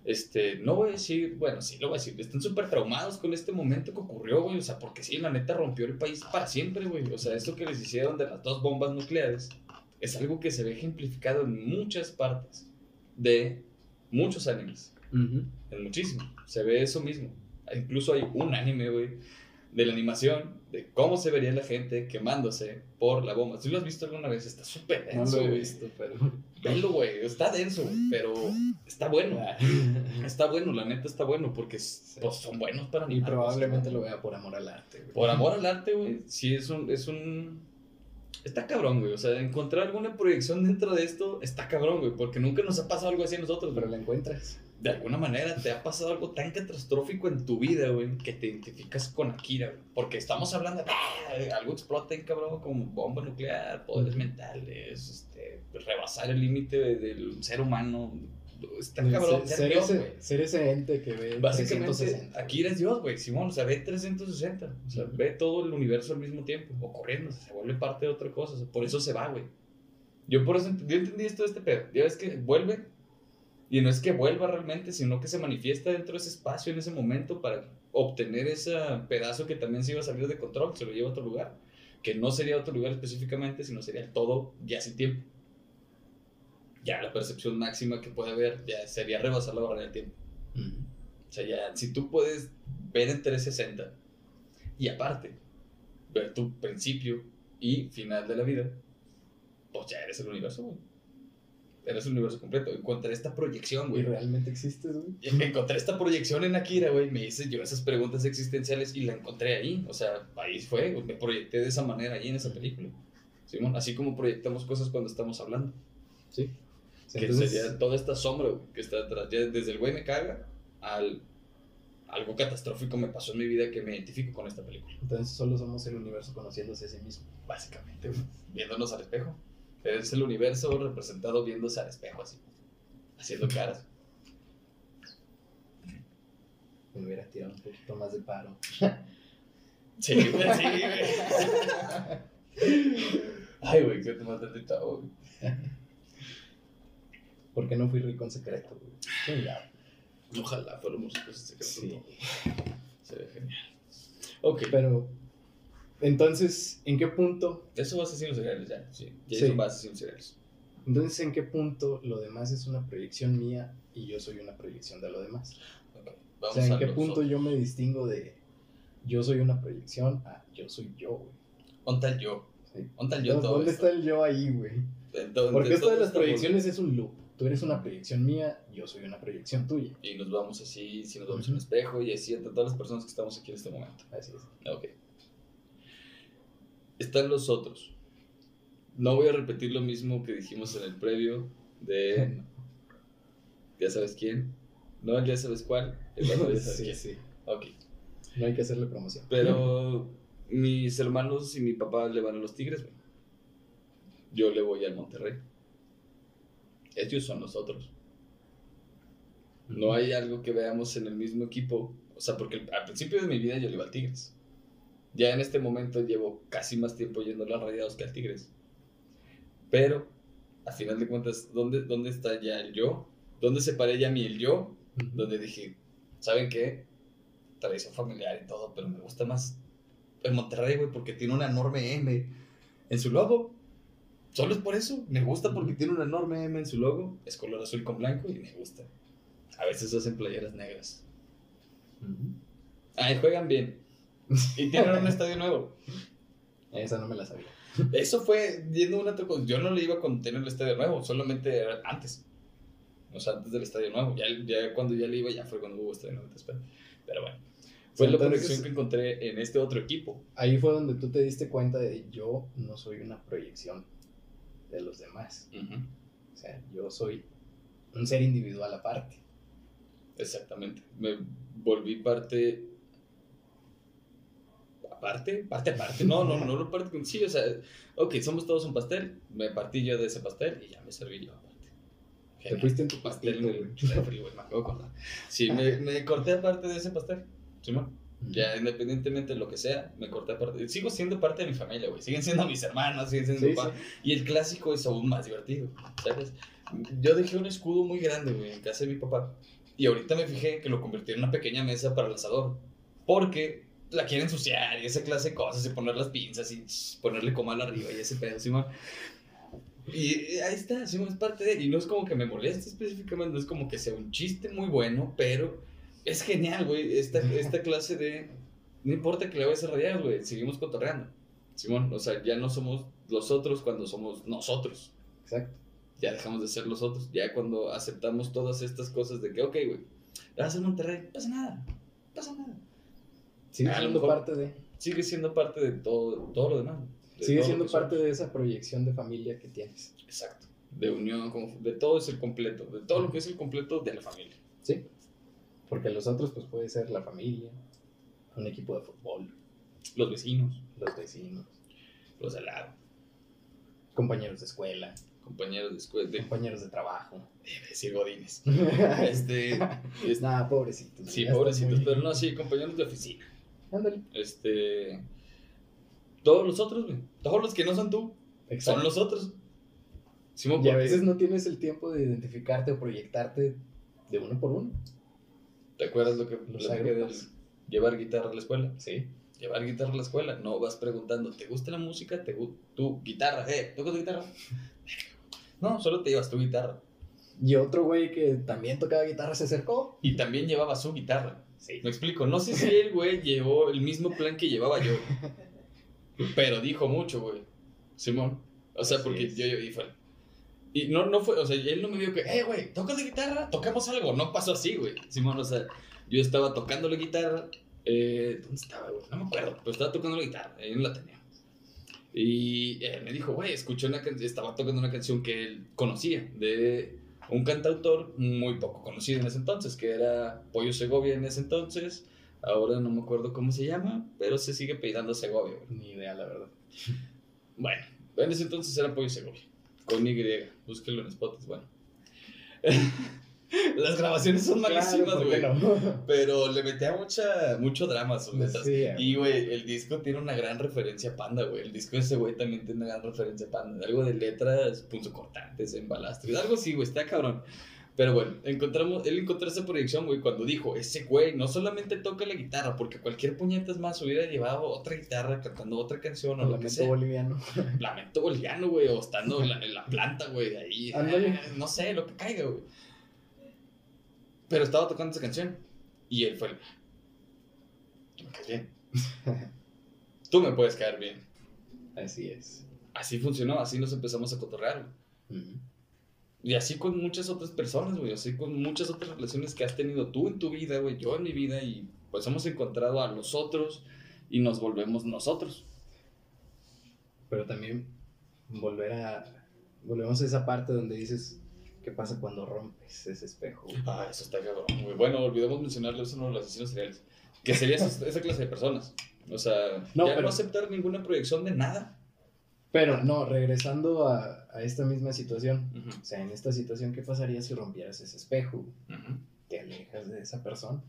Este, no voy a decir, bueno, sí lo voy a decir, están súper traumados con este momento que ocurrió, güey. O sea, porque sí, la neta rompió el país para siempre, güey. O sea, esto que les hicieron de las dos bombas nucleares es algo que se ve ejemplificado en muchas partes de muchos animes. En muchísimo. Se ve eso mismo. Incluso hay un anime, güey, de la animación de cómo se vería la gente quemándose por la bomba. Si lo has visto alguna vez, está súper denso. No lo he visto, pero. Velo, güey. Está denso, pero está bueno. [LAUGHS] Está bueno, la neta está bueno, porque pues, son buenos para mí. Y probablemente lo vea por amor al arte, güey. Por amor al arte, güey. Sí, es un, es un. Está cabrón, güey. O sea, encontrar alguna proyección dentro de esto está cabrón, güey. Porque nunca nos ha pasado algo así a nosotros, Pero la encuentras. De alguna manera te ha pasado algo tan catastrófico en tu vida, güey, que te identificas con Akira, güey. Porque estamos hablando de ¡ah! algo explota en cabrón, como bomba nuclear, poderes mentales, este, rebasar el límite del ser humano. Está cabrón, ser, ser, ese, ser, ese, ente que ve Básicamente, 360. Akira es Dios, güey, Simón, o sea, ve 360, o sea, ve todo el universo al mismo tiempo, ocurriendo, o sea, se vuelve parte de otra cosa, o sea, por eso se va, güey. Yo por eso yo entendí esto de este pedo. Ya ves que vuelve y no es que vuelva realmente, sino que se manifiesta dentro de ese espacio en ese momento para obtener ese pedazo que también se iba a salir de control, se lo lleva a otro lugar. Que no sería otro lugar específicamente, sino sería el todo ya sin tiempo. Ya la percepción máxima que puede haber ya sería rebasar la barrera del tiempo. O sea, ya si tú puedes ver en 360 y aparte ver tu principio y final de la vida, pues ya eres el universo, güey eres un universo completo. Encontré esta proyección, güey. ¿Y realmente existes, güey? [LAUGHS] Encontré esta proyección en Akira, güey. Me hice yo esas preguntas existenciales y la encontré ahí. O sea, ahí fue, me proyecté de esa manera ahí en esa película. Simón, así como proyectamos cosas cuando estamos hablando. Sí. que sería toda esta sombra que está detrás. Desde el güey me caga al algo catastrófico me pasó en mi vida que me identifico con esta película. Entonces solo somos el universo conociéndose a sí mismo. Básicamente, viéndonos al espejo. Es el universo representado viéndose al espejo así, haciendo caras. Me hubiera tirado un poquito más de paro. [LAUGHS] Sí, sí, güey. Ay, güey, que te mataste todo, güey. ¿Por qué no fui rico en secreto, güey? Ojalá fuéramos ricos en secreto. Sí. Sería genial. Ok. Pero entonces, ¿en qué punto? Eso va a ser cereales ya, sí. Ya sí. eso ser cereales. Entonces, ¿en qué punto lo demás es una proyección mía y yo soy una proyección de lo demás? Okay. Vamos o sea, ¿en qué punto yo me distingo de yo soy una proyección a yo soy yo, güey? ¿Dónde está el yo? Sí. ¿Dónde el yo todo ¿Dónde está el yo ahí, güey? Porque esto de las proyecciones es un loop. Tú eres una proyección mía, yo soy una proyección tuya. Y nos vamos así, si nos vamos en un espejo y así entre todas las personas que estamos aquí en este momento. Así es. Ok están los otros. No voy a repetir lo mismo que dijimos en el previo de... ¿Ya sabes quién? No, ya sabes cuál. [LAUGHS] sí, sí. Ok. No hay que hacerle promoción. Pero [LAUGHS] mis hermanos y mi papá le van a los Tigres, Yo le voy al Monterrey. Ellos son los otros. No hay algo que veamos en el mismo equipo. O sea, porque al principio de mi vida yo le iba al Tigres. Ya en este momento llevo casi más tiempo yendo a los Rayados que al Tigres. Pero, a final de cuentas, ¿dónde, dónde está ya el yo? ¿Dónde separé ya mi el yo? Donde dije, ¿saben qué? Tradición familiar y todo, pero me gusta más el Monterrey, güey, porque tiene una enorme M en su logo. Solo es por eso. Me gusta porque tiene una enorme M en su logo. Es color azul con blanco y me gusta. A veces hacen playeras negras. Ahí juegan bien. Y tienen un estadio nuevo. Esa no me la sabía. Eso fue yendo una Yo no le iba con tener el estadio nuevo, solamente antes. O sea, antes del estadio nuevo. Ya, ya cuando ya le iba, ya fue cuando hubo estadio nuevo. Pero bueno. Fue la proyección que encontré en este otro equipo. Ahí fue donde tú te diste cuenta de yo no soy una proyección de los demás. O sea, yo soy un ser individual aparte. Exactamente. Me volví parte parte, parte aparte. No, no, no, no parte con sí, o sea, ok, somos todos un pastel, me partí yo de ese pastel y ya me serví yo aparte. Te fuiste en tu pastel güey, me acabo Sí, me, me corté aparte de ese pastel, ¿sí, man? Ya independientemente de lo que sea, me corté aparte. Sigo siendo parte de mi familia, güey. Siguen siendo mis hermanos, siguen siendo mi papá. Y el clásico es aún más divertido, ¿sabes? Yo dejé un escudo muy grande, güey, en casa de mi papá. Y ahorita me fijé que lo convertí en una pequeña mesa para el asador. Porque la quiere ensuciar y esa clase de cosas y poner las pinzas y ponerle comal arriba y ese pedo, ¿sí, Y ahí está, ¿sí, es parte de... Y no es como que me moleste específicamente, no es como que sea un chiste muy bueno, pero es genial, güey, esta, [LAUGHS] esta clase de... No importa que le vayas a rayar, güey, seguimos cotorreando. Simón, o sea, ya no somos los otros cuando somos nosotros. Exacto. Ya dejamos de ser los otros. Ya cuando aceptamos todas estas cosas de que, ok, güey, vas a Monterrey, pasa nada, pasa nada. Sigue siendo parte de. Sigue siendo parte de todo, todo lo demás. sigue siendo parte de esa proyección de familia que tienes. Exacto. De unión, de todo es el completo. De todo lo que es el completo de la familia. Sí. Porque los otros, pues puede ser la familia, un equipo de fútbol. Los vecinos. Los vecinos. Los de al lado. Compañeros de escuela. Compañeros de escuela. Compañeros de trabajo. Debe decir godines. [LAUGHS] este. es, nada, pobrecitos. Sí, pobrecitos, pero no, sí, compañeros de oficina. Ándale. Este. Todos los otros, güey. Todos los que no son tú. Son los otros. y a veces no tienes el tiempo de identificarte o proyectarte de uno por uno. ¿Te acuerdas lo que los de llevar guitarra a la escuela? Sí. Llevar guitarra a la escuela. No vas preguntando, ¿te gusta la música? ¿Te tu guitarra? ¿Eh? ¿Tocas guitarra? [LAUGHS] no, solo te llevas tu guitarra. Y otro güey que también tocaba guitarra se acercó. Y también llevaba su guitarra. Sí. Me explico. No sé si el güey llevó el mismo plan que llevaba yo. [LAUGHS] pero dijo mucho, güey. Simón. O sea, porque yo, yo y fue. Y no, no fue, o sea, él no me vio que, eh, güey, ¿tocas la guitarra? Tocamos algo. No pasó así, güey. Simón, o sea, yo estaba tocando la guitarra. Eh, ¿Dónde estaba, güey? No me acuerdo, pero estaba tocando la guitarra. Ahí no la tenía. Y él me dijo, güey, escuché una canción, estaba tocando una canción que él conocía de un cantautor muy poco conocido en ese entonces, que era Pollo Segovia en ese entonces. Ahora no me acuerdo cómo se llama, pero se sigue peinando Segovia. Ni idea, la verdad. [LAUGHS] Bueno, en ese entonces era Pollo Segovia. Con Y. Búsquenlo en Spotify. Bueno. [LAUGHS] Las grabaciones son malísimas, güey. [LAUGHS] Pero le metía mucha, mucho drama a sus letras. y, güey, el disco tiene una gran referencia a Panda, güey. El disco de ese güey también tiene una gran referencia a Panda. Algo de letras punzocortantes, en balastro. Algo así, güey. Está cabrón. Pero bueno, encontramos, él encontró esa proyección, güey, cuando dijo, ese güey no solamente toca la guitarra, porque cualquier puñetas más hubiera llevado otra guitarra cantando otra canción o lo que sea. boliviano. [LAUGHS] Lamento boliviano, güey, o estando en la, en la planta, güey, ahí. Eh, no sé, lo que caiga, güey. Pero estaba tocando esa canción y él fue el... Tú me caes bien. [LAUGHS] Tú me puedes caer bien. Así es. Así funcionó, así nos empezamos a cotorrear. Y así con muchas otras personas, güey. Así con muchas otras relaciones que has tenido tú en tu vida, güey. Yo en mi vida. Y pues hemos encontrado a los otros y nos volvemos nosotros. Pero también volver a. Volvemos a esa parte donde dices. ¿Qué pasa cuando rompes ese espejo? Ah, eso está cabrón. Bueno, olvidemos mencionarle eso a los asesinos seriales. Que sería esa, esa, clase de personas. O sea, no, ya no aceptar ninguna proyección de nada. Pero no, regresando a, a esta misma situación, o sea, en esta situación, ¿qué pasaría si rompieras ese espejo? Te alejas de esa persona.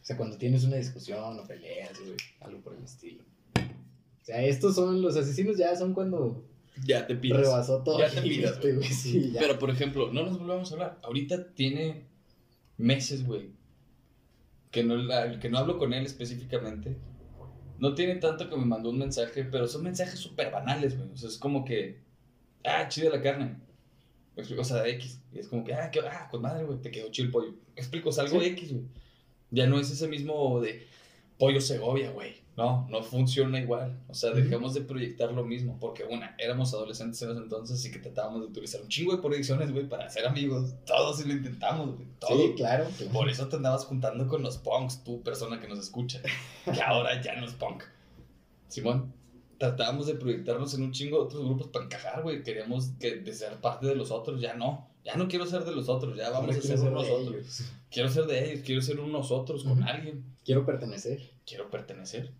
O sea, cuando tienes una discusión o peleas, algo por el estilo. O sea, estos son los asesinos, ya son cuando ya te pides. Rebasó todo. Ya te pides, [LAUGHS] güey. Pero, por ejemplo, no nos volvamos a hablar. Ahorita tiene meses, güey. Que no, que no hablo con él específicamente. No tiene tanto que me mandó un mensaje, pero son mensajes súper banales, güey. O sea, es como que, ah, chida la carne. explico, o sea, X. Y es como que, ah, qué, ah, con madre, güey, te quedó chido el pollo. explico, es algo X, güey. Ya no es ese mismo de pollo Segovia, güey. No, no funciona igual. O sea, dejamos de proyectar lo mismo. Porque, una, éramos adolescentes en ese entonces y que tratábamos de utilizar un chingo de proyecciones, güey, para ser amigos. Todos lo intentamos, güey. Sí, claro, Por eso te andabas juntando con los punks, tú, persona que nos escucha. que [LAUGHS] ahora ya no es punk. Simón, tratábamos de proyectarnos en un chingo de otros grupos para encajar, güey. Queríamos que, de ser parte de los otros, ya no. Ya no quiero ser de los otros, ya vamos a ser, unos otros. Quiero ser de ellos, quiero ser unos otros con alguien. Quiero pertenecer. Quiero pertenecer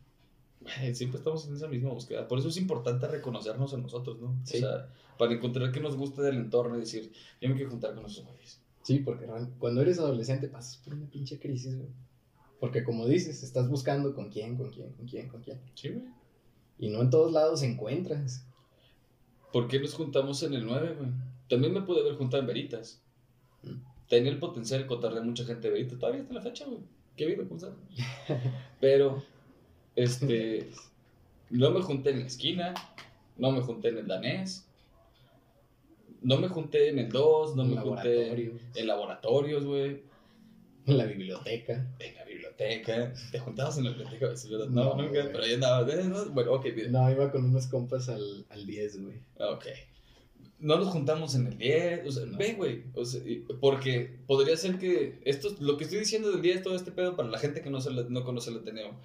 siempre estamos en esa misma búsqueda. Por eso es importante reconocernos a nosotros, ¿no? O sea, para encontrar qué nos gusta del entorno y decir, yo me quiero juntar con esos güeyes. Sí, porque cuando eres adolescente pasas por una pinche crisis, güey. Porque como dices, estás buscando con quién, con quién, con quién, con quién. Sí, güey. Y no en todos lados encuentras. ¿Por qué nos juntamos en el 9, güey? También me pude haber juntado en Veritas. Mm. Tenía el potencial de contarle a mucha gente de Veritas. Todavía está la fecha, güey. Qué vida, [LAUGHS] Pero este, no me junté en la esquina, no me junté en el danés, no me junté en el 2, no me junté en laboratorios, güey. En la biblioteca. En la biblioteca. ¿Te juntabas en la biblioteca? No, no, nunca, pero ahí andaba. Bueno, ok. No, iba con unos compas al, al 10, güey. Ok. No nos juntamos en el 10, o sea, ve, güey, o sea, porque podría ser que esto, lo que estoy diciendo del 10, todo este pedo, para la gente que no, se no conoce el Ateneo,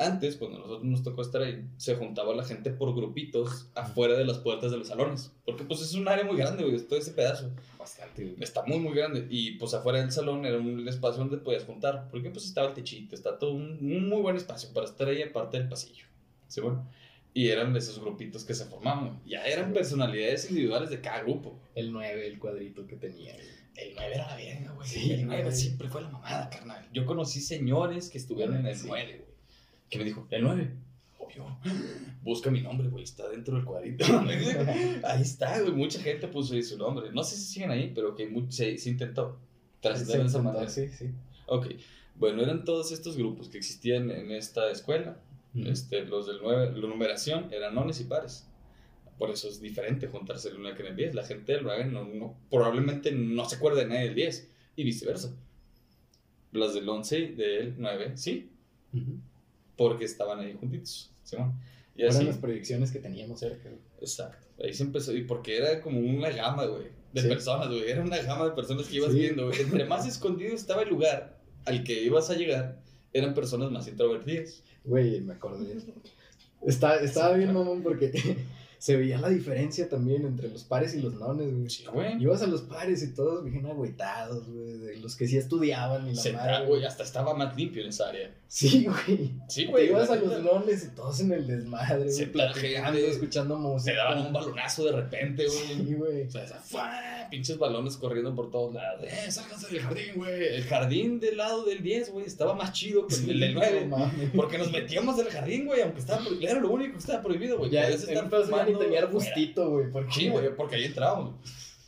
Antes, cuando nosotros nos tocó estar ahí, se juntaba la gente por grupitos afuera de las puertas de los salones. Porque pues es un área muy grande, güey, todo ese pedazo. Bastante. Está muy, muy grande. Y pues afuera del salón era un espacio donde podías juntar. Porque pues estaba el techito, está todo un, un muy buen espacio para estar ahí aparte del pasillo. ¿Sí, bueno? Y eran esos grupitos que se formaban. Ya eran personalidades individuales de cada grupo. El 9, el cuadrito que tenía. El 9 era la verga, güey. Sí, el 9 siempre fue la mamada, carnal. Yo conocí señores que estuvieron en el 9, güey que me dijo, el 9. Obvio. Busca mi nombre, güey. Está dentro del cuadrito. [LAUGHS] ahí está, güey. Mucha gente puso ahí su nombre. No sé si siguen ahí, pero que se, se, intentó trascender de esa manera. Sí, sí. Ok. Bueno, eran todos estos grupos que existían en esta escuela. este, los del 9, la numeración eran nones y pares. Por eso es diferente juntarse el 1 que en el 10. La gente del 9 no, probablemente no se acuerda de nadie del 10 y viceversa. Las del 11 y del 9, sí porque estaban ahí juntitos. ¿sí? Y así, las proyecciones que teníamos cerca. Exacto. Ahí se empezó, y porque era como una gama, güey, de personas, güey. Era una gama de personas que ibas viendo, güey. Entre más escondido estaba el lugar al que ibas a llegar, eran personas más introvertidas. Güey, me acordé. Está, estaba bien, mamón, porque [LAUGHS] se veía la diferencia también entre los pares y los nones, güey. Sí, güey. Ibas a los pares y todos bien agüitados, güey. Los que sí estudiaban y la se madre. güey, hasta estaba más limpio en esa área. Sí, güey. Sí, güey. ibas a los nones y todos en el desmadre, Se platicando, escuchando música. Te daban un balonazo de repente, güey. Sí, güey. O sea, esa, pinches balones corriendo por todos lados. Eh, sálganse del jardín, güey. El jardín del lado del 10, güey, estaba más chido que el del 9. porque nos metíamos del jardín, güey, aunque estaba prohibido. Era lo único que estaba prohibido, güey. Ya, estar y tenía arbustito porque... Sí, güey, porque ahí entrábamos.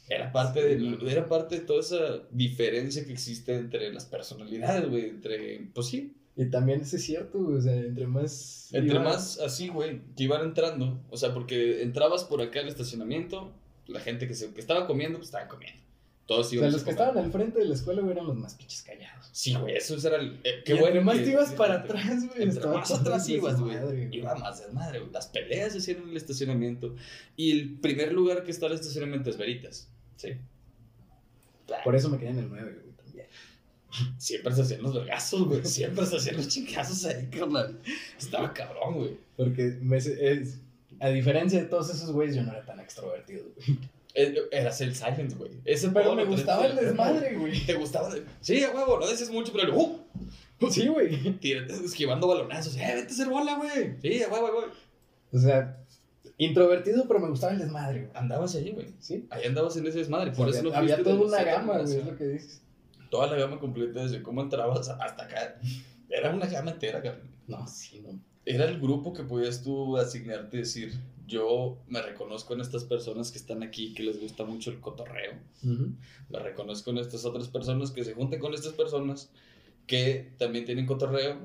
Era parte, de, era parte de toda esa diferencia que existe entre las personalidades, güey, entre, pues sí. Y también eso es cierto, o sea, entre más... Entre más así, güey, que iban entrando, o sea, porque entrabas por acá al estacionamiento, la gente que, se, que estaba comiendo, pues estaban comiendo. Todos o sea, los que estaban al frente de la escuela eran los más pinches callados. Sí, güey, eso era el. Eh, qué bueno. más te ibas para atrás, güey. Entre más atrás ibas, güey. Iba más desmadre, güey. Las peleas se hicieron en el estacionamiento. Y el primer lugar que está el estacionamiento es Veritas. Sí. Por eso me quedé en el 9, güey. Siempre se hacían los vergazos, güey. Siempre se hacían los chingazos ahí, carnal. Estaba cabrón, güey. Porque me, es, a diferencia de todos esos güeyes, yo no era tan extrovertido, güey. Eh, eras el silent, güey. pero me gustaba el desmadre, güey. ¿Te gustaba? Sí, a huevo, no decías mucho, pero ¡uh! Sí, güey. Esquivando balonazos. ¡Eh, vete a hacer bola, güey! Sí, a huevo, güey. O sea, introvertido, pero me gustaba el desmadre, güey. Andabas allí, güey. Sí. Ahí andabas en ese desmadre. Por eso no Había toda una gama, güey, es lo que dices. Toda la gama completa, desde cómo entrabas hasta acá. Era una gama entera. No, sí, no. Era el grupo que podías tú asignarte y decir yo me reconozco en estas personas que están aquí, que les gusta mucho el cotorreo. Me reconozco en estas otras personas que se junten con estas personas que también tienen cotorreo,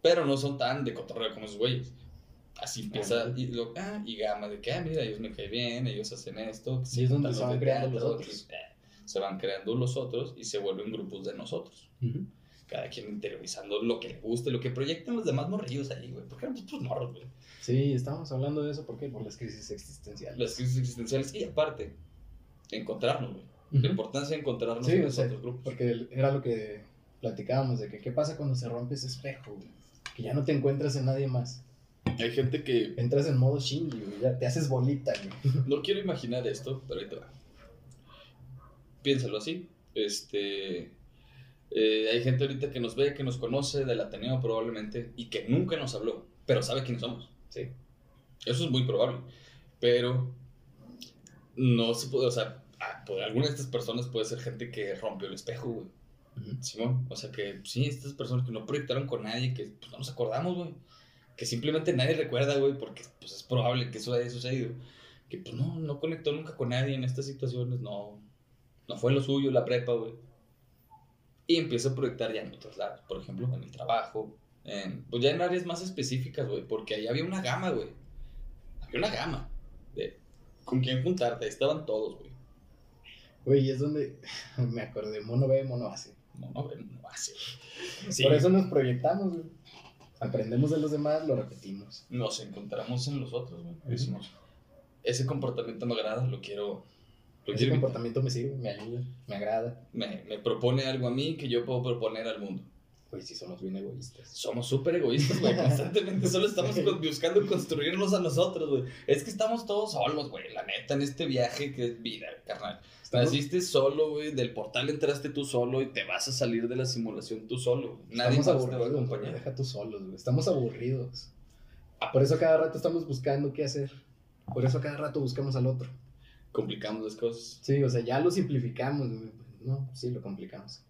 pero no son tan de cotorreo como esos güeyes. Así empieza y, lo, ah, y gama de que, ah, mira, ellos me caen bien, ellos hacen esto. Sí, es donde se van creando los otros. Eh, se van creando los otros y se vuelven grupos de nosotros cada quien interiorizando lo que le guste, lo que proyectan los demás morrillos ahí, güey. Porque eran pues morros, güey. Sí, estábamos hablando de eso, ¿por qué? Por las crisis existenciales. Las crisis existenciales y aparte, encontrarnos, güey. La importancia de encontrarnos en los otros grupos. Porque era lo que platicábamos, de que qué pasa cuando se rompe ese espejo, güey. Que ya no te encuentras en nadie más. Hay gente que... Entras en modo Shinji, güey, ya te haces bolita, güey. No quiero imaginar esto, pero ahí te va. Piénsalo así. Este eh, hay gente ahorita que nos ve, que nos conoce del Ateneo probablemente y que nunca nos habló, pero sabe quiénes somos. Sí. Eso es muy probable. Pero no se puede, o sea, alguna de estas personas puede ser gente que rompió el espejo, güey. Simón, o sea que sí, estas personas que no proyectaron con nadie, que pues, no nos acordamos, güey. Que simplemente nadie recuerda, güey, porque pues, es probable que eso haya sucedido. Que pues no, no conectó nunca con nadie en estas situaciones, no, no fue lo suyo la prepa, güey y empiezo a proyectar ya en otros lados, por ejemplo, en el trabajo, en, pues ya en áreas más específicas, güey, porque ahí había una gama, güey. Había una gama de con quién juntarte, ahí estaban todos, güey. Güey, es donde [LAUGHS] me acordé, mono ve, mono hace. Mono ve, mono hace. Por eso nos proyectamos, güey. Aprendemos de los demás, lo repetimos. Nos encontramos en los otros, güey. Decimos, ese comportamiento me agrada, lo quiero ese comportamiento me sirve, me ayuda, me agrada. Me, me, propone algo a mí que yo puedo proponer al mundo. Pues sí, somos bien egoístas. Somos súper egoístas, güey. [LAUGHS] Constantemente solo estamos buscando construirnos a nosotros, güey. Es que estamos todos solos, güey. La neta, en este viaje que es vida, carnal. Naciste solo, güey. Del portal entraste tú solo y te vas a salir de la simulación tú solo. Nadie más te va a acompañar. Deja tú solos, güey. Estamos aburridos. Por eso cada rato estamos buscando qué hacer. Por eso cada rato buscamos al otro. Complicamos las cosas. Sí, o sea, ya lo simplificamos, güey. No, sí, lo complicamos.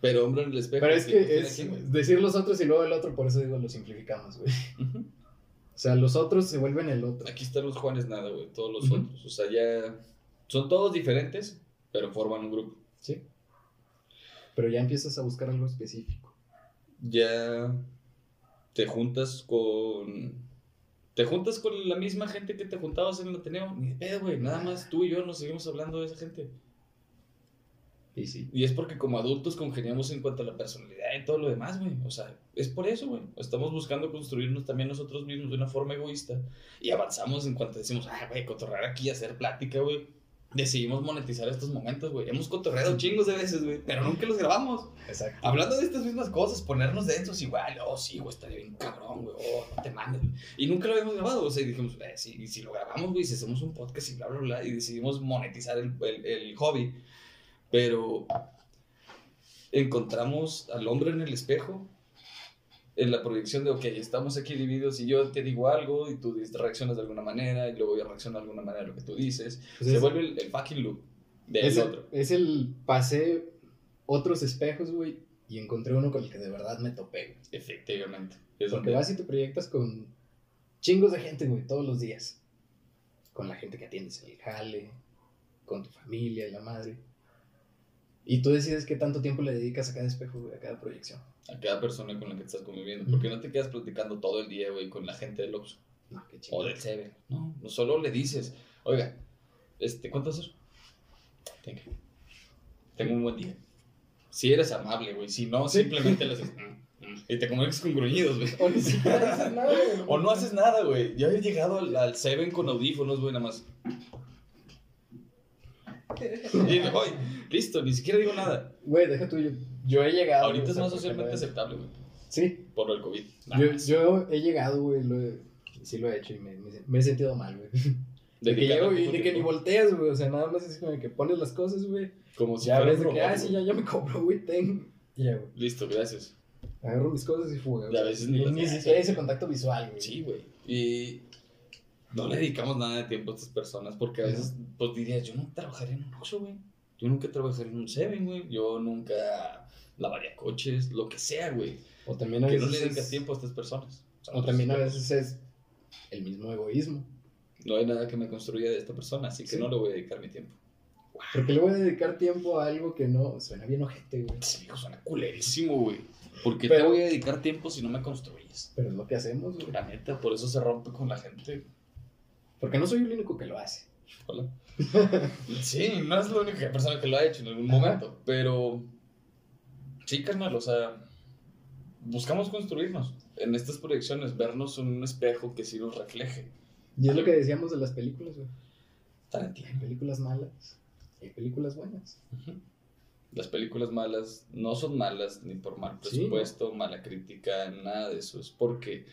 Pero hombre en el espejo. Pero es que es decir los otros y luego el otro, por eso digo, lo simplificamos, güey. O sea, los otros se vuelven el otro. Aquí están los Juanes nada, güey, todos los otros. O sea, ya son todos diferentes, pero forman un grupo. Sí. Pero ya empiezas a buscar algo específico. Ya te juntas con. Te juntas con la misma gente que te juntabas en el Ateneo. Ni de pedo, güey. Nada más tú y yo nos seguimos hablando de esa gente. Y sí. Y es porque como adultos congeniamos en cuanto a la personalidad y todo lo demás, güey. O sea, es por eso, güey. Estamos buscando construirnos también nosotros mismos de una forma egoísta. Y avanzamos en cuanto decimos, ah, güey, cotorrear aquí, hacer plática, güey. Decidimos monetizar estos momentos, güey. Hemos cotorreado chingos de veces, güey. Pero nunca los grabamos. Exacto. Hablando de estas mismas cosas, ponernos densos igual. Oh, sí, güey, estaría bien cabrón, güey. Oh, no te mandes, Y nunca lo habíamos grabado. O sea, y dijimos, eh, y si lo grabamos, güey, si hacemos un podcast y bla, bla, bla. Y decidimos monetizar el, el, el hobby pero encontramos al hombre en el espejo, en la proyección de, ok, estamos aquí divididos y yo te digo algo y tú reaccionas de alguna manera y luego yo reacciono de alguna manera a lo que tú dices. Pues se vuelve el, fucking loop del es otro. El, es el pasé otros espejos, güey, y encontré uno con el que de verdad me topé. Efectivamente. Porque vas y te proyectas con chingos de gente, güey, todos los días. Con la gente que atiendes en el jale, con tu familia y la madre. Y tú decides qué tanto tiempo le dedicas a cada espejo, güey, a cada proyección. A cada persona con la que estás conviviendo. Porque no te quedas platicando todo el día, güey, con la gente del Oxxo. No, qué. O del Seven. No, no solo le dices, oiga, este, ¿cuánto haces? Tengo un buen día. Si eres amable, güey. Si no, simplemente le haces... [LAUGHS] Mm, mm", y te comunicas con gruñidos, güey. O ni siquiera haces nada, güey. O no haces nada, güey. Yo había llegado al, al Seven con audífonos, güey, nada más. [LAUGHS] Y me voy. Listo, ni siquiera digo nada. Güey, deja tú. Yo, he llegado. Ahorita es más socialmente aceptable, güey. Sí. Por el COVID. Yo, yo, he llegado, güey. Lo sí lo he hecho y me, me, he sentido mal, güey. [LAUGHS] De que llego y de que ni volteas, güey. O sea, nada más es como que pones las cosas, güey. Como si ya ves de que, ah, sí, ya, ya me compro, güey, ten. Ya, güey. Listo, gracias. Agarro mis cosas y fuga, güey. Y a veces ni, ni siquiera ese contacto visual, güey. Sí, güey. Y no le dedicamos nada de tiempo a estas personas porque a veces, pues dirías, yo no trabajaría en un Oxxo, güey. Yo nunca trabajaría en un Seven, güey. Yo nunca lavaría coches, lo que sea, güey. O también a veces. Que no le dedicas tiempo a estas personas. O, también a veces es el mismo egoísmo. No hay nada que me construya de esta persona, así que no le voy a dedicar mi tiempo. Porque le voy a dedicar tiempo a algo que no suena bien ojete, güey. Sí, suena culerísimo, güey. ¿Por qué te voy a dedicar tiempo si no me construyes? Pero es lo que hacemos, güey. La neta, por eso se rompe con la gente. Porque no soy el único que lo hace. Hola. [LAUGHS] sí, no es la única persona que lo ha hecho en algún momento, pero sí, carnal, o sea, buscamos construirnos en estas proyecciones, vernos en un espejo que sí nos refleje. Y es lo que decíamos de las películas, güey. Hay películas malas, hay películas buenas. Las películas malas no son malas ni por mal presupuesto, mala crítica, nada de eso. Es porque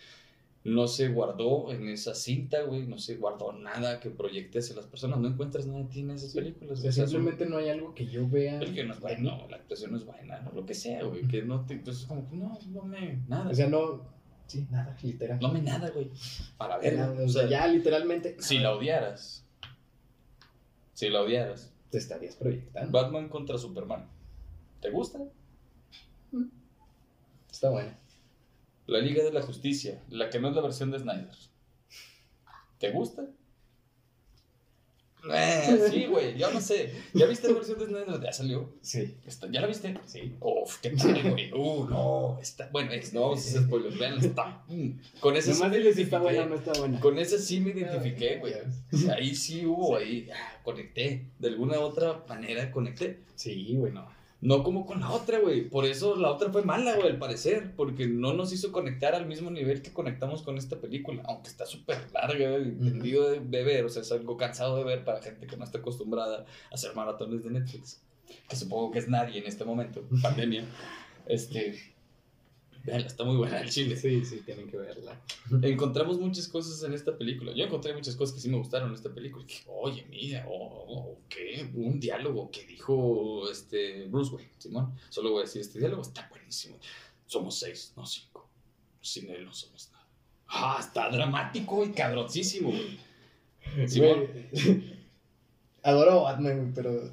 no se guardó en esa cinta, güey, no se guardó nada que proyecte hacia las personas, no encuentras nada de ti en esas películas. O sea, simplemente no hay algo que yo vea. El que no es bueno, la actuación no es buena, no, lo que sea, güey, que no te, entonces como que no, no me, nada. O sea, no, sí, nada, literal. No me nada, güey, para ver. o, sea, ya literalmente. Si la odiaras, si la odiaras. Te estarías proyectando. Batman contra Superman, ¿te gusta? Mm. Está bueno. La Liga de la Justicia, la que no es la versión de Snyder. ¿Te gusta? Eh, sí, güey, yo no sé. ¿Ya viste la versión de Snyder? ¿Ya salió? Sí. ¿Ya la viste? Sí. Uf, qué tal, güey. [LAUGHS] Uh, no. Está, bueno, es, no, es spoilers, vean, está. Mm, con esa sí me identifiqué. Está buena, no está buena. Con esa sí me identifiqué, güey. Ahí sí hubo, ahí ah, conecté. De alguna otra manera conecté. Sí, güey, no. No como con la otra, güey. Por eso la otra fue mala, güey, al parecer. Porque no nos hizo conectar al mismo nivel que conectamos con esta película. Aunque está súper larga, y entendido de, ver. O sea, es algo cansado de ver para gente que no está acostumbrada a hacer maratones de Netflix. Que supongo que es nadie en este momento, [LAUGHS] pandemia. Este. Veanla, [LAUGHS] está muy buena el chile. Sí, sí, tienen que verla. Encontramos muchas cosas en esta película. Yo encontré muchas cosas que sí me gustaron en esta película. Oye, mira, oh, oh, ¿qué? Un diálogo que dijo este Bruce Wayne, Simón. Solo voy a decir, este diálogo está buenísimo. Somos seis, no cinco. Sin él no somos nada. Ah, está dramático y cabroncísimo, güey. Simón. [LAUGHS] Adoro a Batman, pero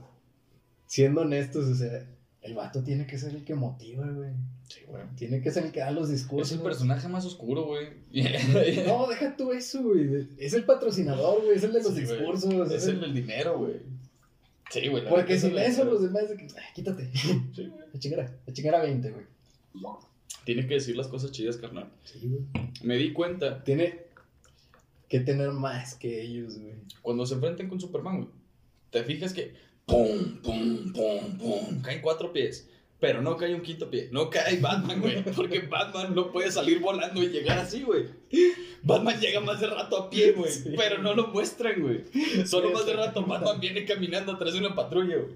siendo honestos, o sea, el vato tiene que ser el que motiva, güey. Sí, güey. Tiene que ser el que da los discursos. Es el personaje más oscuro, güey. [LAUGHS] no, deja tú eso, güey. Es el patrocinador, güey. Es el de los discursos. Es, el del dinero, güey. Sí, güey. Porque sin eso los demás, de que, ay, quítate. Sí, güey. [LAUGHS] La chingada. La chingada 20, güey. Tiene que decir las cosas chidas, carnal. Sí, güey. Me di cuenta. Tiene que tener más que ellos, güey. Cuando se enfrenten con Superman, güey. Te fijas que pum, pum, pum, pum, caen cuatro pies. Pero no cae un quinto pie. No cae Batman, güey. Porque Batman no puede salir volando y llegar así, güey. Batman llega más de rato a pie, güey. Pero no lo muestran, güey. Solo más de rato Batman viene caminando atrás de una patrulla, güey.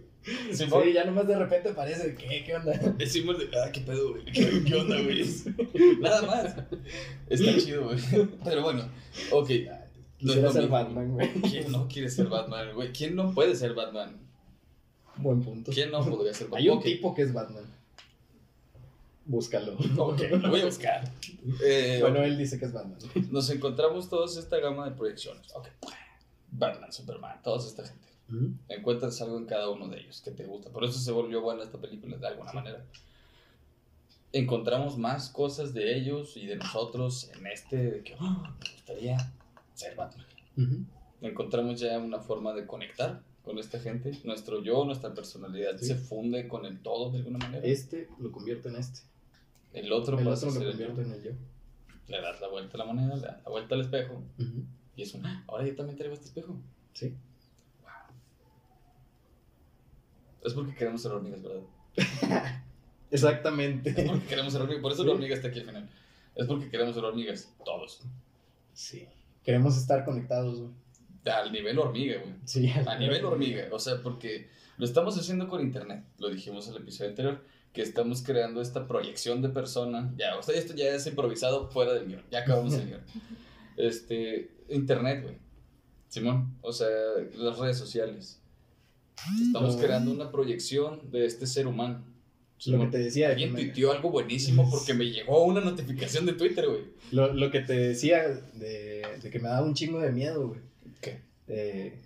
Sí, ya nomás de repente parece, ¿qué? ¿Qué onda? Decimos de, ah, qué pedo, güey. ¿Qué, onda, güey? [LAUGHS] Nada más. Está chido, güey. Pero bueno, ok. No ser Batman, güey. ¿Quién no quiere ser Batman, güey? ¿Quién no puede ser Batman? Buen punto. ¿Quién no podría ser Batman? Hay un tipo que es Batman. Búscalo. [LAUGHS] Ok, lo voy a buscar. Eh, bueno, él dice que es Batman. [LAUGHS] Nos encontramos todos esta gama de proyecciones. Ok, Batman, Superman, toda esta gente. Encuentras algo en cada uno de ellos que te gusta. Por eso se volvió buena esta película de alguna manera. Encontramos más cosas de ellos y de nosotros en este de que oh, me gustaría ser Batman. Encontramos ya una forma de conectar con esta gente. Nuestro yo, nuestra personalidad se funde con el todo de alguna manera. Este lo convierte en este. El otro, el otro lo convierte en el yo. Le das la vuelta a la moneda, le das la vuelta al espejo. Y es un, ah, ahora yo también traigo este espejo. Sí. Wow. Es porque queremos ser hormigas, ¿verdad? [LAUGHS] Exactamente. Es porque queremos ser hormigas. Por eso la hormiga está aquí al final. Es porque queremos ser hormigas, todos. Sí. Queremos estar conectados, güey. Al nivel hormiga, güey. Sí. A nivel hormiga. O sea, porque lo estamos haciendo con internet. Lo dijimos en el episodio anterior. Que estamos creando esta proyección de persona. Ya, o sea, esto ya es improvisado fuera del guion. Ya acabamos el guion. [LAUGHS] Este, internet, güey. Simón. O sea, las redes sociales. Estamos creando una proyección de este ser humano. Lo que te decía. Alguien tuiteó algo buenísimo porque me llegó una notificación de Twitter, güey. Lo, lo, que te decía de, de, que me daba un chingo de miedo, güey. ¿Qué? Eh,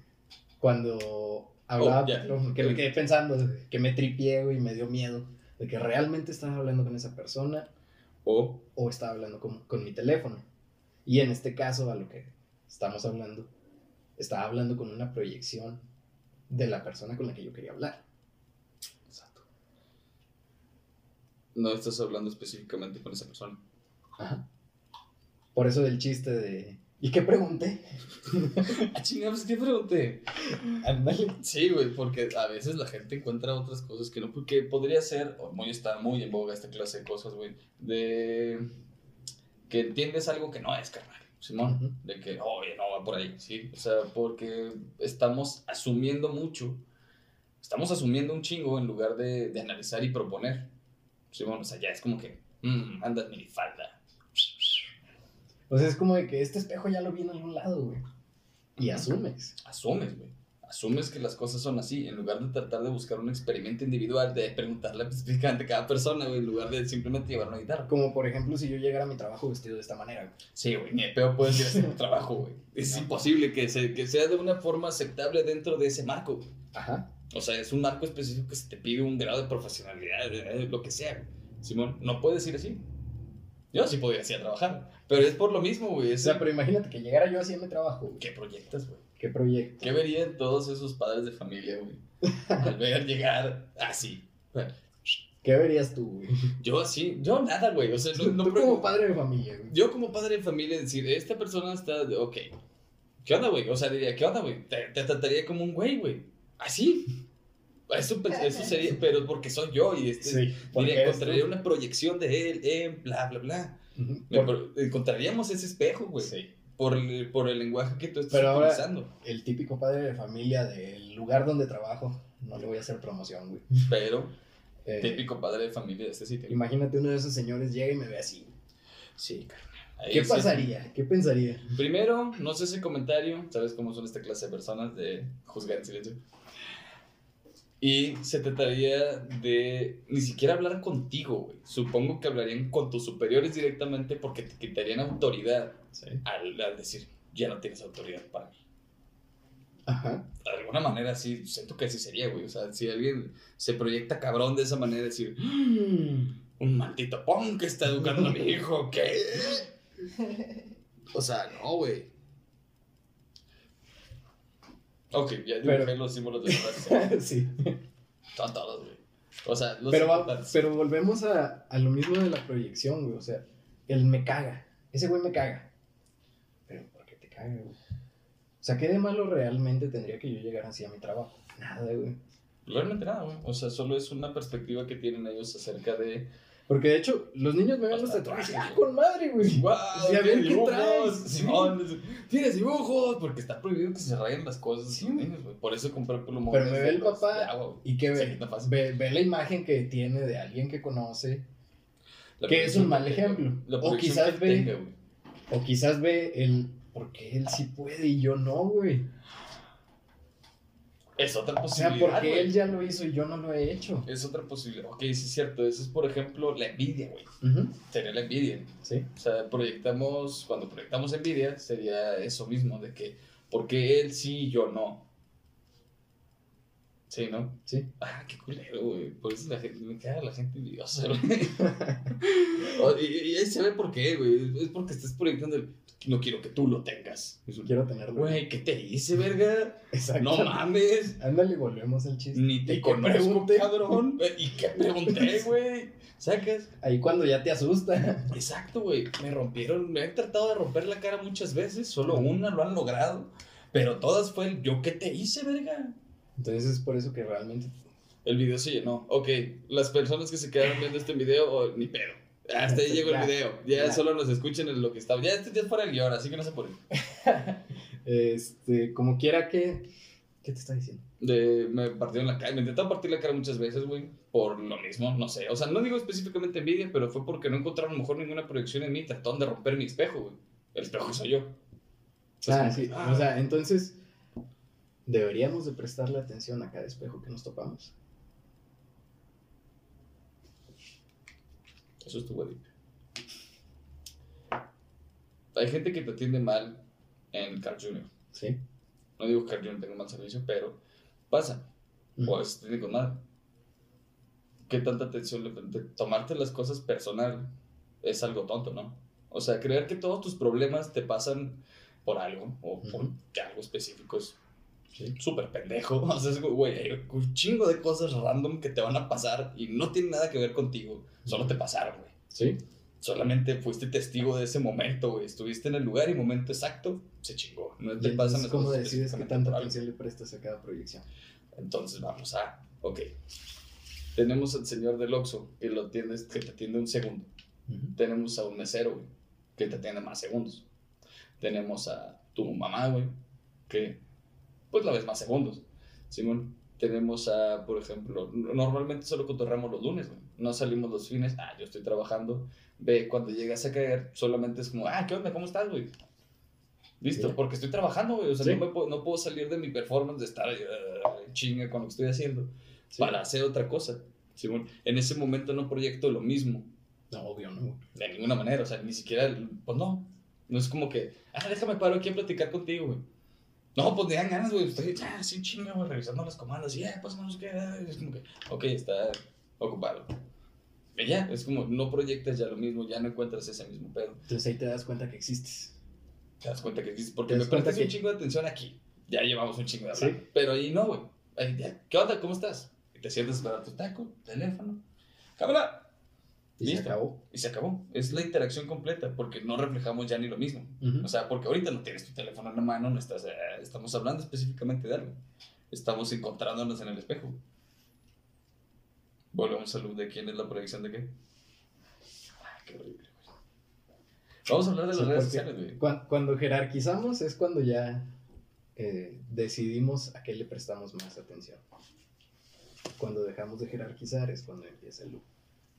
cuando hablaba, oh, que me quedé pensando, que me tripié, y me dio miedo. De que realmente estaba hablando con esa persona. O, o estaba hablando con, con mi teléfono. Y en este caso, a lo que estamos hablando, estaba hablando con una proyección de la persona con la que yo quería hablar. No estás hablando específicamente con esa persona. Ajá. Por eso del chiste de. ¿Y qué pregunté? [LAUGHS] ah, chingados, ¿qué pregunté? Sí, güey, porque a veces la gente encuentra otras cosas que no. Porque podría ser, o muy está muy en boga esta clase de cosas, güey. De. Que entiendes algo que no es, carnal. Simón, de que, oye, no va por ahí, ¿sí? O sea, porque estamos asumiendo mucho, estamos asumiendo un chingo en lugar de, de analizar y proponer. Bueno, o sea, ya es como que, mmm, anda falda. O sea, es como de que este espejo ya lo vi en algún lado, güey. Y asumes. Asumes, güey. Asumes que las cosas son así, en lugar de tratar de buscar un experimento individual, de preguntarle [LAUGHS] específicamente a cada persona, güey, en lugar de simplemente llevar una guitarra. Como por ejemplo, si yo llegara a mi trabajo vestido de esta manera, güey. Sí, güey, ni de peor puedes ir a hacer un trabajo, güey. Es imposible que, se, que sea de una forma aceptable dentro de ese marco, güey. Ajá. O sea, es un marco específico que se te pide un grado de profesionalidad, lo que sea. Simón, no puedes ir así. Yo sí podría ir a trabajar. Pero es por lo mismo, güey. O sea, pero imagínate que llegara yo así a mi trabajo. ¿Qué proyectas, güey? ¿Qué proyecto? ¿Qué verían todos esos padres de familia, güey? [LAUGHS] Al ver llegar así. ¿Qué verías tú, güey? [LAUGHS] Yo así, yo nada, güey. O sea, no, [LAUGHS] tú como padre de familia, güey. Yo como padre de familia decir, esta persona está, ok. ¿Qué onda, güey? O sea, diría, ¿qué onda, güey? Te, te trataría como un güey, güey. Así. Eso, eso [LAUGHS] sería, pero porque soy yo y este, sí, encontraría una proyección de él en bla, bla, bla. Encontraríamos ese espejo, güey. Sí. Por el, por el lenguaje que tú estás pero utilizando. el típico padre de familia del lugar donde trabajo, no le voy a hacer promoción, güey. Pero Eh, Típico padre de familia de este sitio. Imagínate uno de esos señores llega y me ve así. Sí, carnal. ¿Qué pasaría? ¿Qué pensaría? Primero, no sé ese comentario, sabes cómo son esta clase de personas de juzgar en silencio. Y se trataría de ni siquiera hablar contigo, güey. Supongo que hablarían con tus superiores directamente porque te quitarían autoridad al, al, decir, ya no tienes autoridad para mí. Ajá. De alguna manera sí, siento que así sería, güey. O sea, si alguien se proyecta cabrón de esa manera, decir, mm, un maldito pon que está educando a mi hijo, ¿qué? [LAUGHS] O sea, no, güey. Ok, ya dibujé los símbolos de frase. [LAUGHS] sí. Son todos, güey. O sea, los pero, pero volvemos a, a, lo mismo de la proyección, güey. O sea, el me caga. Ese güey me caga. Pero, ¿por qué te caga, güey? O sea, ¿qué de malo realmente tendría que yo llegar así a mi trabajo? Nada, güey. Realmente nada, güey. O sea, solo es una perspectiva que tienen ellos acerca de porque de hecho, los niños me ven los tatuajes. ¡Ah, con madre, güey! ¡Wow! Sí, a ver qué traes. Simón, tienes dibujos. Porque está prohibido que se rayen las cosas. Sí, güey. Por eso compré plumón. Pero me ve el papá. y que ve, ve, ve, la imagen que tiene de alguien que conoce. que es un mal ejemplo. O quizás ve. o quizás ve el. Porque él sí puede y yo no, güey. Es otra posibilidad. O sea, porque él ya lo hizo y yo no lo he hecho. Es otra posibilidad. Ok, sí es cierto. Eso es, por ejemplo, la envidia, güey. Sería la envidia. Sí. O sea, proyectamos, cuando proyectamos envidia, sería eso mismo, de que, porque él sí y yo no. Sí, ¿no? Sí. Ah, qué culero, güey. Por eso la gente, me queda la gente envidiosa, [LAUGHS] güey. y, ahí se ve por qué, güey. Es porque estás proyectando el no quiero que tú lo tengas. quiero tenerlo. Güey, ¿qué te hice, verga? Exacto. No mames. Ándale, volvemos al chiste. Ni te conozco, cabrón. ¿Y qué pregunté, [LAUGHS] güey? ¿Sacas? Ahí cuando ya te asusta. Exacto, güey. Me rompieron, me han tratado de romper la cara muchas veces, solo una lo han logrado. Pero todas fue el yo qué te hice, verga. Entonces es por eso que realmente. El video se llenó. Ok, las personas que se quedaron viendo este video, oh, ni pedo hasta ahí llegó el video. Ya, solo nos escuchen en lo que está. Ya este ya es fuera el guion, así que no se ponen. [LAUGHS] este, como quiera que. ¿Qué te está diciendo? De, me partieron la cara. Me intentaron partir la cara muchas veces, güey. Por lo mismo, no sé. O sea, no digo específicamente envidia, pero fue porque no encontraron a lo mejor ninguna proyección en mí. Trataron de romper mi espejo, güey. El espejo soy yo. ah, sí. O sea, entonces. Deberíamos de prestarle atención a cada espejo que nos topamos. Eso estuvo deep. Hay gente que te atiende mal en Carl Jr. Sí. No digo que Carl Jr. tenga mal servicio, pero pasa. O es técnico mal. ¿Qué tanta atención le Tomarte las cosas personal es algo tonto, ¿no? O sea, creer que todos tus problemas te pasan por algo o por algo específico es súper pendejo. [LAUGHS] O sea, es, güey, hay un chingo de cosas random que te van a pasar y no tienen nada que ver contigo. Solo te pasaron, güey. Sí. Solamente fuiste testigo de ese momento, güey. Estuviste en el lugar y momento exacto, se chingó. No te pasan ¿Cómo decides que tanta atención le prestas a cada proyección? Entonces vamos a, ok. Tenemos al señor del Oxxo que, lo tienes, que te atiende un segundo. Tenemos a un mesero, güey, que te atiende más segundos. Tenemos a tu mamá, güey, que pues la ves más segundos. Simón, tenemos a, por ejemplo, normalmente solo cotorramos los lunes, güey. No salimos los fines, ah, yo estoy trabajando. Ve, cuando llegas a caer, solamente es como, ah, ¿qué onda? ¿Cómo estás, güey? Listo, porque estoy trabajando, güey. O sea, no, me puedo, no puedo salir de mi performance de estar uh, chinga con lo que estoy haciendo para hacer otra cosa. Simón, en ese momento no proyecto lo mismo. No, obvio, no. De ninguna manera, o sea, ni siquiera, pues no. No es como que, ah, déjame paro aquí a platicar contigo, güey. No, pues me dan ganas, güey. Estoy ya así chinga, güey, revisando las comandas. Y, eh, pues no sé qué. Es como que, ok, está ocupado. Y ya, es como, no proyectas ya lo mismo, ya no encuentras ese mismo pedo. Entonces ahí te das cuenta que existes. Te das cuenta que existes. Porque me prestas que... un chingo de atención aquí. Ya llevamos un chingo de. ¿Sí? Pero ahí no, güey. ¿Qué onda? ¿Cómo estás? Y te sientes para tu taco, teléfono. Cámara. Y se acabó. Y se acabó. Es la interacción completa, porque no reflejamos ya ni lo mismo. O sea, porque ahorita no tienes tu teléfono en la mano, no estás, eh, estamos hablando específicamente de algo. Estamos encontrándonos en el espejo. Volvemos a luz de quién es la proyección de qué. Ay, qué horrible, Vamos a hablar de las redes sociales, güey. Cuando, jerarquizamos es cuando ya eh, decidimos a qué le prestamos más atención. Cuando dejamos de jerarquizar es cuando empieza el loop.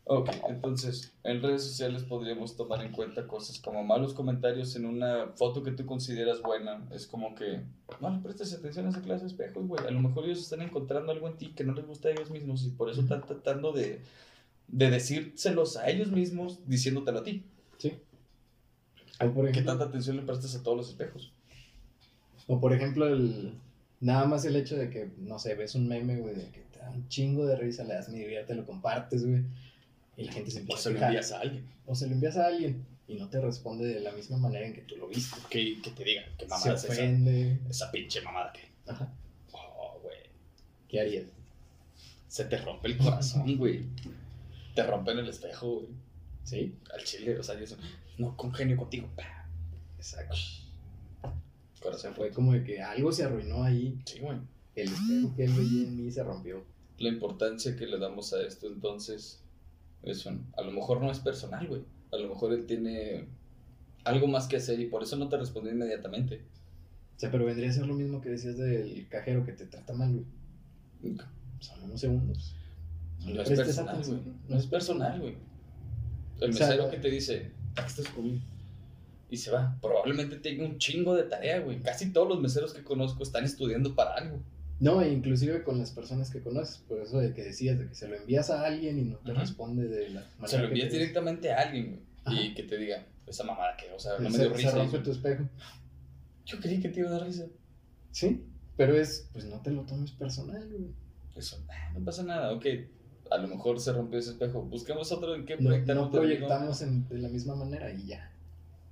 Ok, entonces en redes sociales podríamos tomar en cuenta cosas como malos comentarios en una foto que tú consideras buena. Es como que no le prestes atención a esa clase de espejos, güey. A lo mejor ellos están encontrando algo en ti que no les gusta a ellos mismos y por eso están tratando de, de decírselos a ellos mismos diciéndotelo a ti. Sí. por ¿Qué tanta atención le prestas a todos los espejos? O por ejemplo, el, nada más el hecho de que, no sé, ves un meme, güey, de que te da un chingo de risa, le das mi vida, te lo compartes, güey y la gente se empieza o se lo envías a alguien. O se lo envías a alguien y no te responde de la misma manera en que tú lo viste. Que, que te diga, que mamada se ofende. Esa, pinche mamada que. Ajá. Oh, güey. ¿Qué harías? Se te rompe el corazón, [LAUGHS] güey. te rompen el espejo, güey. ¿Sí? Al chile, o sea, yo no congenio contigo. Exacto. Corazón. fue como de que algo se arruinó ahí. Sí, güey. El espejo que él veía en mí se rompió. La importancia que le damos a esto, entonces, eso, a lo mejor no es personal, güey. A lo mejor él tiene algo más que hacer y por eso no te respondió inmediatamente. O sea, pero vendría a ser lo mismo que decías del cajero que te trata mal, güey. Son unos segundos. No, es personal, güey. No es personal, güey. El mesero que te dice, aquí estás conmigo. Y se va. Probablemente tenga un chingo de tarea, güey. Casi todos los meseros que conozco están estudiando para algo. No, e inclusive con las personas que conoces, por eso de que decías de que se lo envías a alguien y no te responde de la manera. Se lo envías directamente a alguien, güey, y que te diga, esa mamada que, o sea, no me dio risa. Se rompe tu espejo. Yo creí que te iba a dar risa. Sí, pero es, pues no te lo tomes personal, güey. Eso, no pasa nada, ok. A lo mejor se rompió ese espejo. Busquemos otro en qué proyectar. No, proyectamos en, de la misma manera y ya.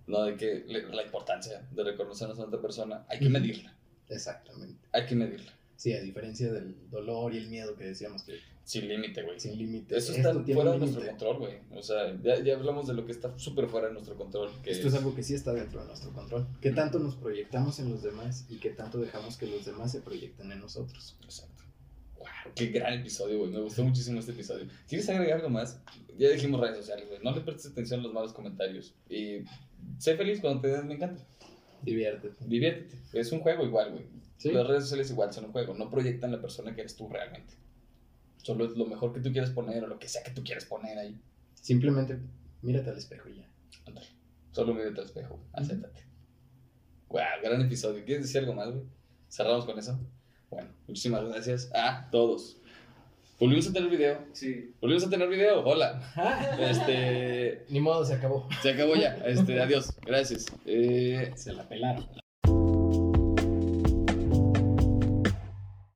No, de que la importancia de reconocernos a otra persona, hay que medirla. Exactamente. Hay que medirla. Sí, a diferencia del dolor y el miedo que decíamos que... Sin límite, güey. Sin límite. Eso está fuera de nuestro control, güey. O sea, ya, ya, hablamos de lo que está súper fuera de nuestro control. Que Esto es... algo que sí está dentro de nuestro control. ¿Qué tanto nos proyectamos en los demás y qué tanto dejamos que los demás se proyecten en nosotros? Exacto. Wow, qué gran episodio, güey. Me gustó muchísimo este episodio. ¿Quieres agregar algo más? Ya dijimos redes sociales, güey. No le prestes atención a los malos comentarios. Y sé feliz cuando te den me encanta. Diviértete. Diviértete. Es un juego igual, güey. Las redes sociales igual son un juego, no proyectan la persona que eres tú realmente. Solo es lo mejor que tú quieres poner o lo que sea que tú quieres poner ahí. Simplemente mírate al espejo y ya. Solo mírate al espejo, acéptate. Wow, gran episodio. ¿Quieres decir algo más, güey? Cerramos con eso. Bueno, muchísimas gracias a todos. Volvimos a tener video. Sí. Volvimos a tener video. Hola. Este. Ni modo, se acabó. Se acabó ya. Este, adiós. Gracias. Eh, se la pelaron.